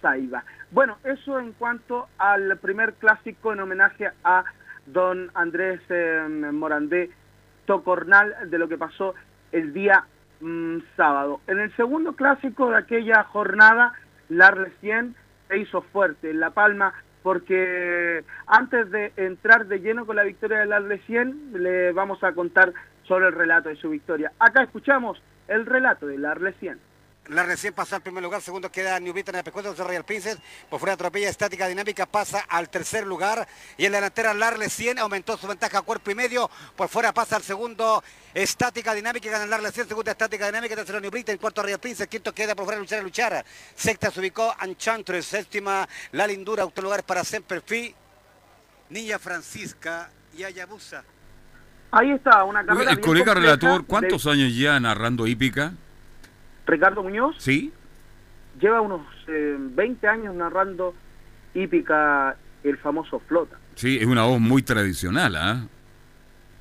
Saiba. Bueno, eso en cuanto al primer clásico en homenaje a don Andrés eh, Morandé Tocornal de lo que pasó el día mm, sábado. En el segundo clásico de aquella jornada, la recién se hizo fuerte en La Palma porque antes de entrar de lleno con la victoria de la 100 le vamos a contar sobre el relato de su victoria. Acá escuchamos el relato de la 100 la recién pasa al primer lugar, segundo queda New Britain en el Royal Princess, por fuera atropella estática dinámica, pasa al tercer lugar y en la delantera Larle 100 aumentó su ventaja a cuerpo y medio, por fuera pasa al segundo estática dinámica, gana Larle 100, segunda estática dinámica, tercero New Britain, cuarto Royal Princess, quinto queda por fuera luchar a luchar, sexta se ubicó Enchantress, séptima La Lindura, octavo lugar para Semperfi, Niña Francisca y Ayabusa. Ahí está, una carrera El bien colega compleja relator, de ¿cuántos años ya narrando hípica? Ricardo Muñoz ¿Sí? lleva unos eh, 20 años narrando hípica, el famoso flota. Sí, es una voz muy tradicional, ¿ah?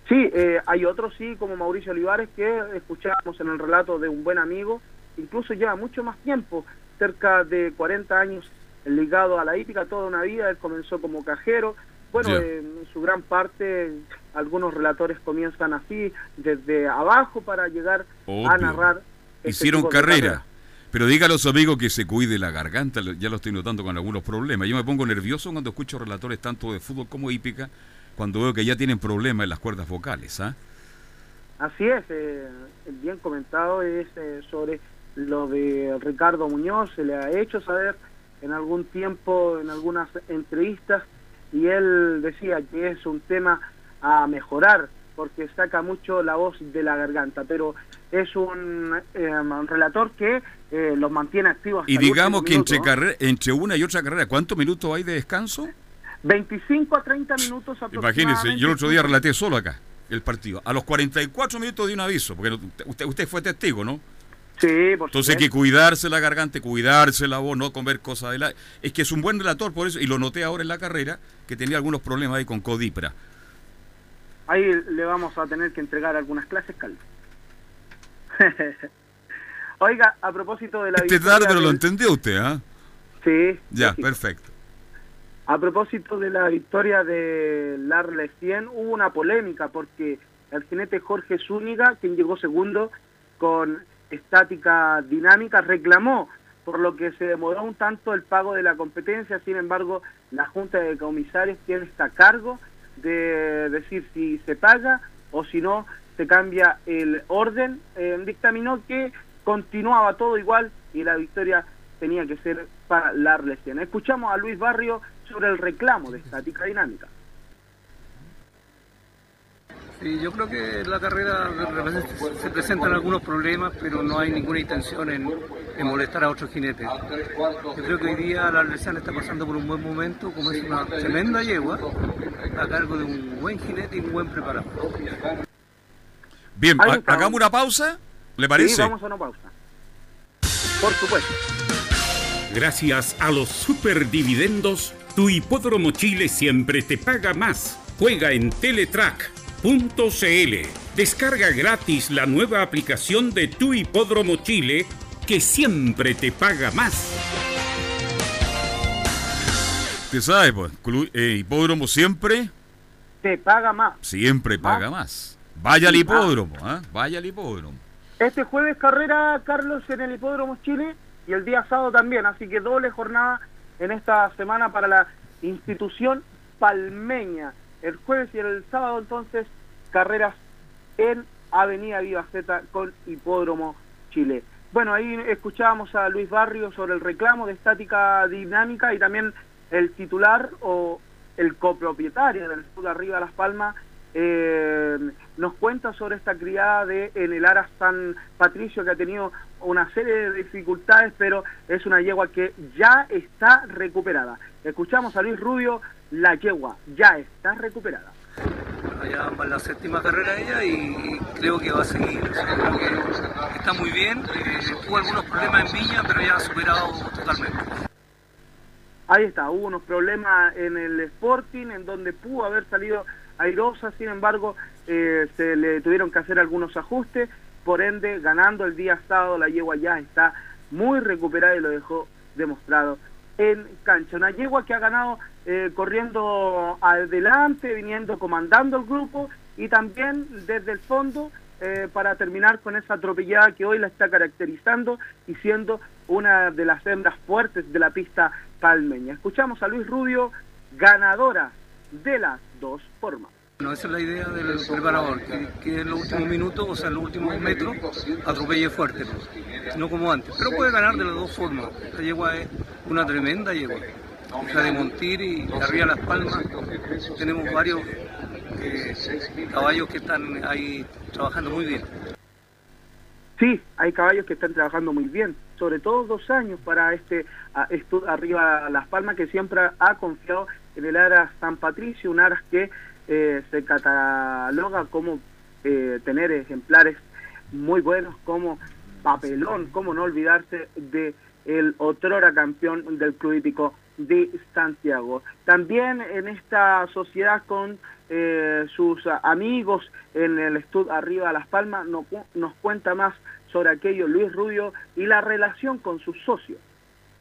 Sí, eh, hay otros sí, como Mauricio Olivares, que escuchábamos en el relato de un buen amigo, incluso lleva mucho más tiempo, cerca de 40 años ligado a la hípica, toda una vida, él comenzó como cajero, bueno, eh, en su gran parte, algunos relatores comienzan así, desde abajo para llegar a narrar. Este Hicieron carrera. Pero diga a los amigos que se cuide la garganta, ya lo estoy notando con algunos problemas. Yo me pongo nervioso cuando escucho relatores tanto de fútbol como hípica, cuando veo que ya tienen problemas en las cuerdas vocales, ¿ah? Así es, eh, bien comentado es eh, sobre lo de Ricardo Muñoz, se le ha hecho saber en algún tiempo, en algunas entrevistas, y él decía que es un tema a mejorar, porque saca mucho la voz de la garganta, pero es un, eh, un relator que eh, los mantiene activos. hasta Y digamos que entre, ¿no? entre una y otra carrera, ¿cuántos minutos hay de descanso? 25 a 30 minutos aproximadamente. Imagínense, yo el otro día relaté solo acá el partido. A los 44 minutos de un aviso, porque usted, usted fue testigo, ¿no? Sí, por Entonces hay que cuidarse la garganta, cuidarse la voz, no comer cosas de la... Es que es un buen relator por eso, y lo noté ahora en la carrera, que tenía algunos problemas ahí con Codipra. Ahí le vamos a tener que entregar algunas clases, Calvo. Oiga, a propósito de la Este tarde, pero lo entendió usted, ¿ah? Sí, Ya, sí. perfecto. A propósito de la victoria de Larle 100, hubo una polémica porque el jinete Jorge Zúñiga, quien llegó segundo con estática dinámica, reclamó por lo que se demoró un tanto el pago de la competencia. Sin embargo, la Junta de Comisarios tiene está a cargo de decir si se paga o si no se cambia el orden. Eh, dictaminó que continuaba todo igual y la victoria tenía que ser para la lesión. Escuchamos a Luis Barrio sobre el reclamo de estática dinámica. Sí, yo creo que en la carrera de repente se presentan algunos problemas, pero no hay ninguna intención en, en molestar a otros jinetes. Yo creo que hoy día la Arlesiana está pasando por un buen momento, como es una tremenda yegua, a cargo de un buen jinete y un buen preparado. Bien, hagamos una pausa, ¿le parece? Sí, vamos a una pausa. Por supuesto. Gracias a los superdividendos, tu hipódromo Chile siempre te paga más. Juega en Teletrack.cl. Descarga gratis la nueva aplicación de tu hipódromo Chile que siempre te paga más. Usted sabe, pues, eh, hipódromo siempre, Te paga más. siempre paga más. Vaya al Sí, hipódromo, ¿ah? Vaya al hipódromo. Este jueves carrera, Carlos, en el Hipódromo Chile y el día sábado también, así que doble jornada en esta semana para la institución palmeña. El jueves y el sábado entonces carreras en Avenida Viva Z con Hipódromo Chile. Bueno, ahí escuchábamos a Luis Barrio sobre el reclamo de estática dinámica y también el titular o el copropietario del Club Arriba Las Palmas eh, nos cuenta sobre esta criada de en el Ara San Patricio que ha tenido una serie de dificultades, pero es una yegua que ya está recuperada. Escuchamos a Luis Rubio, la yegua ya está recuperada. Ya va la séptima carrera ella y, creo que va a seguir. O sea, creo que está muy bien. eh, tuvo algunos problemas en Viña, pero ya ha superado totalmente. Ahí está, hubo unos problemas en el Sporting, en donde pudo haber salido airosa, sin embargo, eh, se le tuvieron que hacer algunos ajustes, por ende, ganando el día sábado, la yegua ya está muy recuperada y lo dejó demostrado en cancha. Una yegua que ha ganado eh, corriendo adelante, viniendo comandando el grupo y también desde el fondo eh, para terminar con esa atropellada que hoy la está caracterizando y siendo una de las hembras fuertes de la pista palmeña. Escuchamos a Luis Rubio, ganadora de las dos formas. No, esa es la idea del preparador, que, que en los últimos minutos, o sea, en los últimos metros, atropelle fuerte, no como antes. Pero puede ganar de las dos formas. Esta yegua es una tremenda yegua. Hija de Montir y arriba Las Palmas tenemos varios eh, caballos que están ahí trabajando muy bien. Sí, hay caballos que están trabajando muy bien, sobre todo dos años para este a- estu- arriba Las Palmas que siempre ha confiado en el Aras San Patricio, un Aras que eh, se cataloga como eh, tener ejemplares muy buenos como Papelón, como no olvidarse de el otrora campeón del Club de Santiago. También en esta sociedad con eh, sus amigos en el Estud Arriba Las Palmas no cu- nos cuenta más sobre aquello Luis Rubio y la relación con sus socios.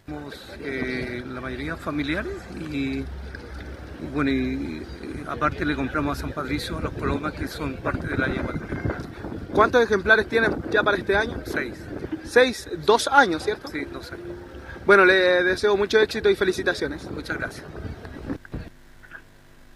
Somos eh, la mayoría familiares y, y bueno, y, aparte le compramos a San Patricio a los palomas que son parte de la yegua. ¿Cuántos ejemplares tienen ya para este año? Seis. Seis, dos años, ¿cierto? Sí, dos años. Bueno, le deseo mucho éxito y felicitaciones. Muchas gracias.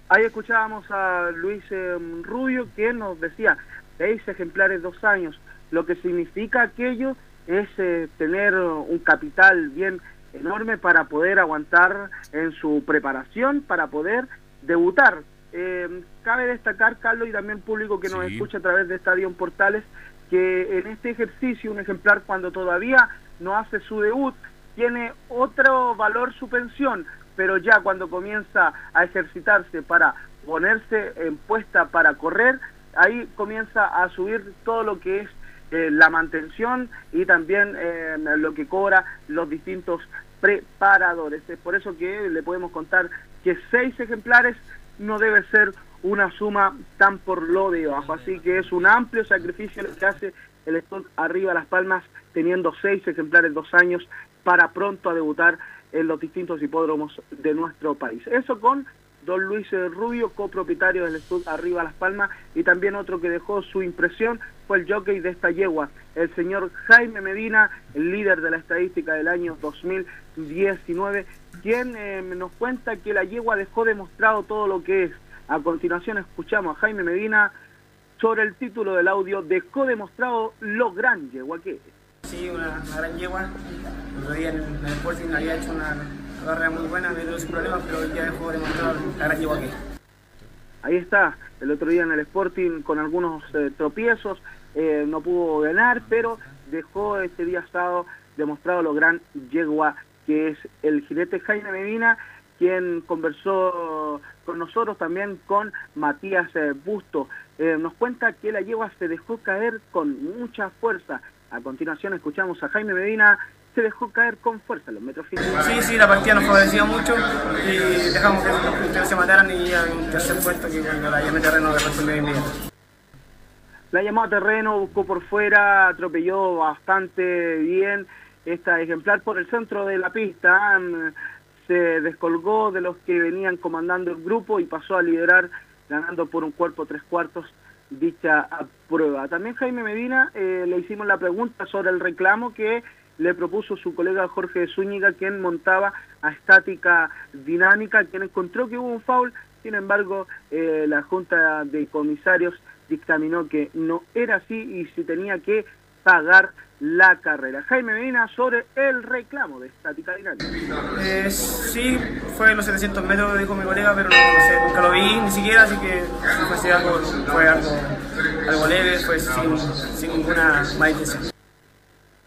Ahí escuchábamos a Luis eh, Rubio que nos decía seis ejemplares dos años. Lo que significa aquello es eh, tener un capital bien enorme para poder aguantar en su preparación, para poder debutar. Eh, cabe destacar, Carlos, y también público que nos Sí. escucha a través de Estadio Portales, que en este ejercicio un ejemplar cuando todavía no hace su debut tiene otro valor su pensión, pero ya cuando comienza a ejercitarse para ponerse en puesta para correr, ahí comienza a subir todo lo que es eh, la mantención y también eh, lo que cobra los distintos preparadores. Es por eso que le podemos contar que seis ejemplares no debe ser una suma tan por lo de bajo. Así que es un amplio sacrificio lo que hace el stock arriba Las Palmas, teniendo seis ejemplares dos años para pronto a debutar en los distintos hipódromos de nuestro país. Eso con don Luis Rubio, copropietario del Stud Arriba Las Palmas, y también otro que dejó su impresión fue el jockey de esta yegua, el señor Jaime Medina, el líder de la estadística del año 2019, quien eh, nos cuenta que la yegua dejó demostrado todo lo que es. A continuación escuchamos a Jaime Medina sobre el título del audio, dejó demostrado lo gran yegua que es. Sí, una, una gran yegua. El otro día en el, Sporting había hecho una carrera muy buena, me dio sin problemas, pero hoy día dejó demostrar la gran yegua que. Ahí está, el otro día en el Sporting con algunos eh, tropiezos, eh, no pudo ganar, pero dejó este día sábado demostrado lo gran yegua que es el jinete Jaime Medina, quien conversó con nosotros también con Matías eh, Busto. Eh, nos cuenta que la yegua se dejó caer con mucha fuerza. A continuación escuchamos a Jaime Medina, se dejó caer con fuerza los metros finales. Sí, sí, la partida nos favoreció mucho y dejamos que los punteros se mataran y ya en un tercer puesto que cuando la llamé terreno de inmediato. La llamó a terreno, buscó por fuera, atropelló bastante bien esta ejemplar por el centro de la pista. Se descolgó de los que venían comandando el grupo y pasó a liderar ganando por un cuerpo tres cuartos dicha prueba. También Jaime Medina eh, le hicimos la pregunta sobre el reclamo que le propuso su colega Jorge Zúñiga, quien montaba a estática dinámica, quien encontró que hubo un foul, sin embargo eh, la Junta de Comisarios dictaminó que no era así y se tenía que pagar la carrera. Jaime Medina sobre el reclamo de estática dinámica. Eh, sí, fue en los 700 metros, dijo mi colega, pero no, no sé, nunca lo vi ni siquiera, así que si fuese algo, fue algo, algo leve, fue sin, sin ninguna mala intención.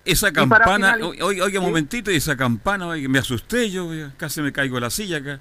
Esa campana, oiga, oiga un momentito, y esa campana, oiga, me asusté yo, casi me caigo de la silla acá.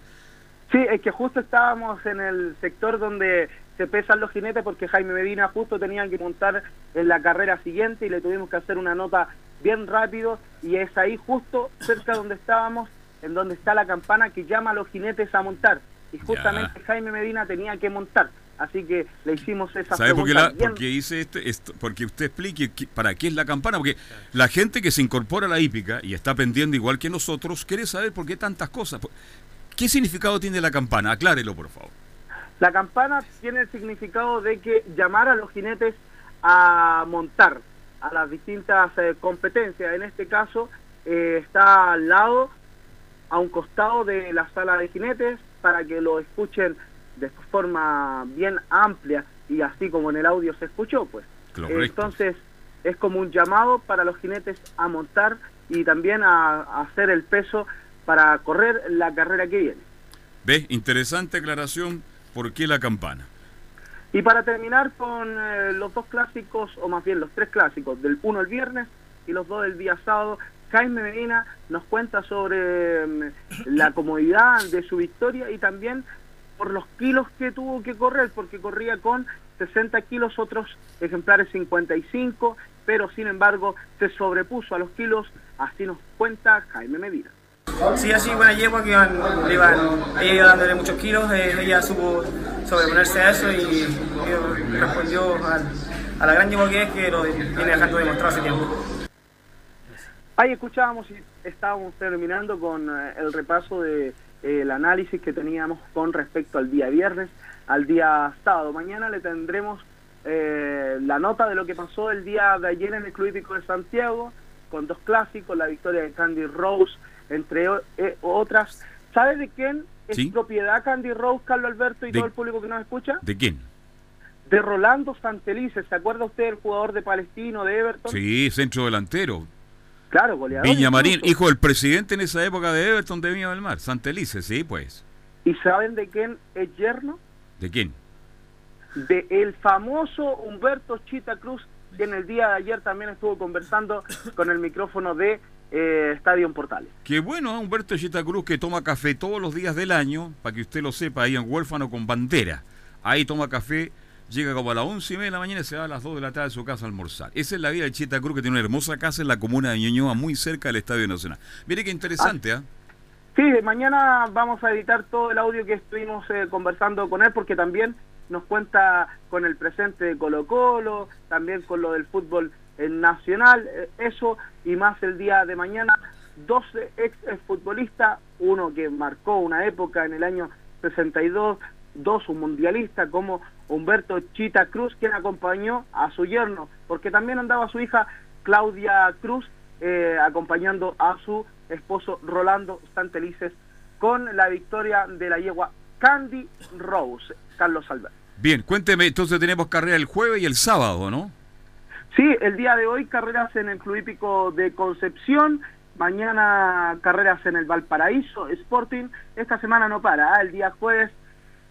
Sí, es que justo estábamos en el sector donde se pesan los jinetes porque Jaime Medina justo tenía que montar en la carrera siguiente y le tuvimos que hacer una nota bien rápido y es ahí justo cerca donde estábamos, en donde está la campana que llama a los jinetes a montar. Y justamente Jaime Medina tenía que montar. Así que le hicimos esa ¿Sabe por qué, la, bien por qué hice este, esto? Porque usted explique qué- para qué es la campana. Porque la gente que se incorpora a la hípica y está aprendiendo igual que nosotros, quiere saber por qué tantas cosas. ¿Qué significado tiene la campana? Aclárelo, por favor. La campana tiene el significado de que llamar a los jinetes a montar a las distintas eh, competencias. En este caso eh, está al lado, a un costado de la sala de jinetes, para que lo escuchen de forma bien amplia y así como en el audio se escuchó, pues. Correcto. Entonces es como un llamado para los jinetes a montar y también a, a hacer el peso para correr la carrera que viene. ¿Ves? Interesante aclaración. ¿Por qué la campana? Y para terminar con eh, los dos clásicos, o más bien los tres clásicos, del uno el viernes y los dos del día sábado, Jaime Medina nos cuenta sobre mm, la comodidad de su victoria y también por los kilos que tuvo que correr, porque corría con 60 kilos, otros ejemplares 55, pero sin embargo se sobrepuso a los kilos, así nos cuenta Jaime Medina. Sí, así buena yegua que iban, le iban, ella iba dándole muchos kilos, eh, ella supo sobreponerse a eso y, y respondió al- a la gran yegua que es que lo viene dejando demostrado hace tiempo. Ahí escuchábamos y estábamos terminando con eh, el repaso de eh, el análisis que teníamos con respecto al día viernes, al día sábado. Mañana le tendremos eh, la nota de lo que pasó el día de ayer en el Club Hípico de Santiago, con dos clásicos, la victoria de Candy Rose, entre eh, otras. ¿Sabe de quién es Sí. propiedad Candy Rose, Carlos Alberto y todo el público que nos escucha? ¿De quién? De Rolando Santelices. ¿Se acuerda usted del jugador de Palestino, de Everton? Sí, centro delantero. Claro, goleador. Viña Marín, incluso. hijo del presidente en esa época de Everton de Viña del Mar. Santelice, sí, pues. ¿Y saben de quién es yerno? ¿De quién? de el famoso Humberto Chita Cruz, que en el día de ayer también estuvo conversando con el micrófono de eh, Estadio en Portales. Qué bueno, ¿eh? Humberto Chita Cruz que toma café todos los días del año, para que usted lo sepa, ahí en Huérfano con bandera. Ahí toma café, llega como a las once y media de la mañana y se va a las 2 de la tarde a su casa a almorzar. Esa es la vida de Chita Cruz, que tiene una hermosa casa en la comuna de Ñuñoa, muy cerca del Estadio Nacional. Mire qué interesante, ¿ah? Sí, mañana vamos a editar todo el audio que estuvimos eh, conversando con él, porque también nos cuenta con el presente de Colo Colo, también con lo del fútbol eh, nacional, eh, eso y más el día de mañana. Dos ex futbolistas, uno que marcó una época en el año 62, dos un mundialista como Humberto Chita Cruz, quien acompañó a su yerno, porque también andaba su hija Claudia Cruz eh, acompañando a su esposo Rolando Santelices con la victoria de la yegua Candy Rose, Carlos Alberto. Bien, cuénteme, entonces tenemos carrera el jueves y el sábado, ¿no? Sí, el día de hoy carreras en el Club Hípico de Concepción, mañana carreras en el Valparaíso Sporting, esta semana no para, ¿ah? el día jueves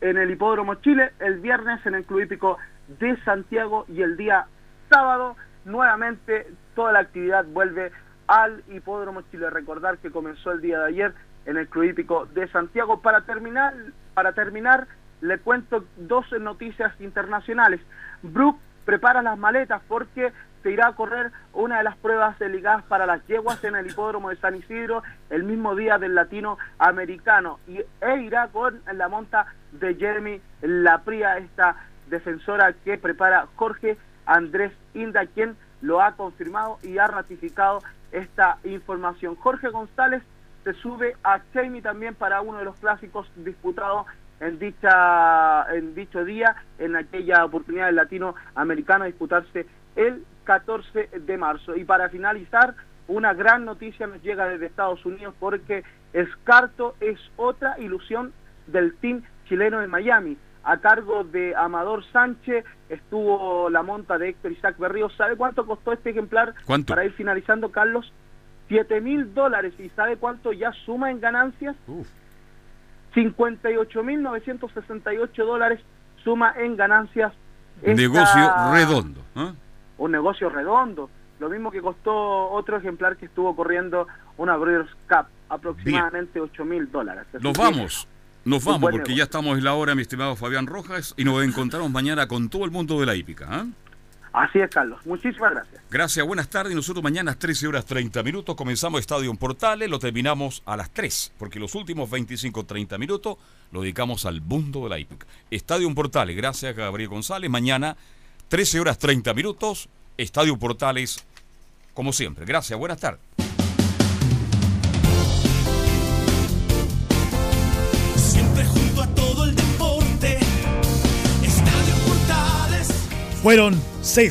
en el Hipódromo Chile, el viernes en el Club Hípico de Santiago y el día sábado nuevamente toda la actividad vuelve al Hipódromo Chile. Recordar que comenzó el día de ayer en el Club Hípico de Santiago. Para terminar, para terminar le cuento dos noticias internacionales. Brook prepara las maletas porque se irá a correr una de las pruebas ligadas para las yeguas en el hipódromo de San Isidro el mismo día del latinoamericano y e irá con la monta de Jeremy Lapría, esta defensora que prepara Jorge Andrés Inda, quien lo ha confirmado y ha ratificado esta información. Jorge González se sube a Jamie también para uno de los clásicos disputados en dicha en dicho día, en aquella oportunidad del latinoamericano a disputarse el 14 de marzo. Y para finalizar, una gran noticia nos llega desde Estados Unidos porque Escarto es otra ilusión del team chileno de Miami. A cargo de Amador Sánchez estuvo la monta de Héctor Isaac Berrío. ¿Sabe cuánto costó este ejemplar? ¿Cuánto? Para ir finalizando, Carlos, 7 mil dólares. ¿Y sabe cuánto ya suma en ganancias? 58.968 dólares suma en ganancias. esta- Negocio redondo. ¿ah? Un negocio redondo. Lo mismo que costó otro ejemplar que estuvo corriendo una Breeders' Cup, aproximadamente 8 mil dólares. Nos vamos. Nos un vamos porque negocio. ya estamos en la hora, mi estimado Fabián Rojas, y nos encontramos mañana con todo el mundo de la hípica. ¿ah? Así es, Carlos. Muchísimas gracias. Gracias, buenas tardes. Nosotros mañana a las 13 horas 30 minutos comenzamos Estadio Portales, lo terminamos a las 3, porque los últimos 25-30 minutos lo dedicamos al mundo de la hípica. Estadio Portales, gracias Gabriel González. Mañana, 13 horas 30 minutos, Estadio Portales, como siempre. Gracias, buenas tardes. Fueron seis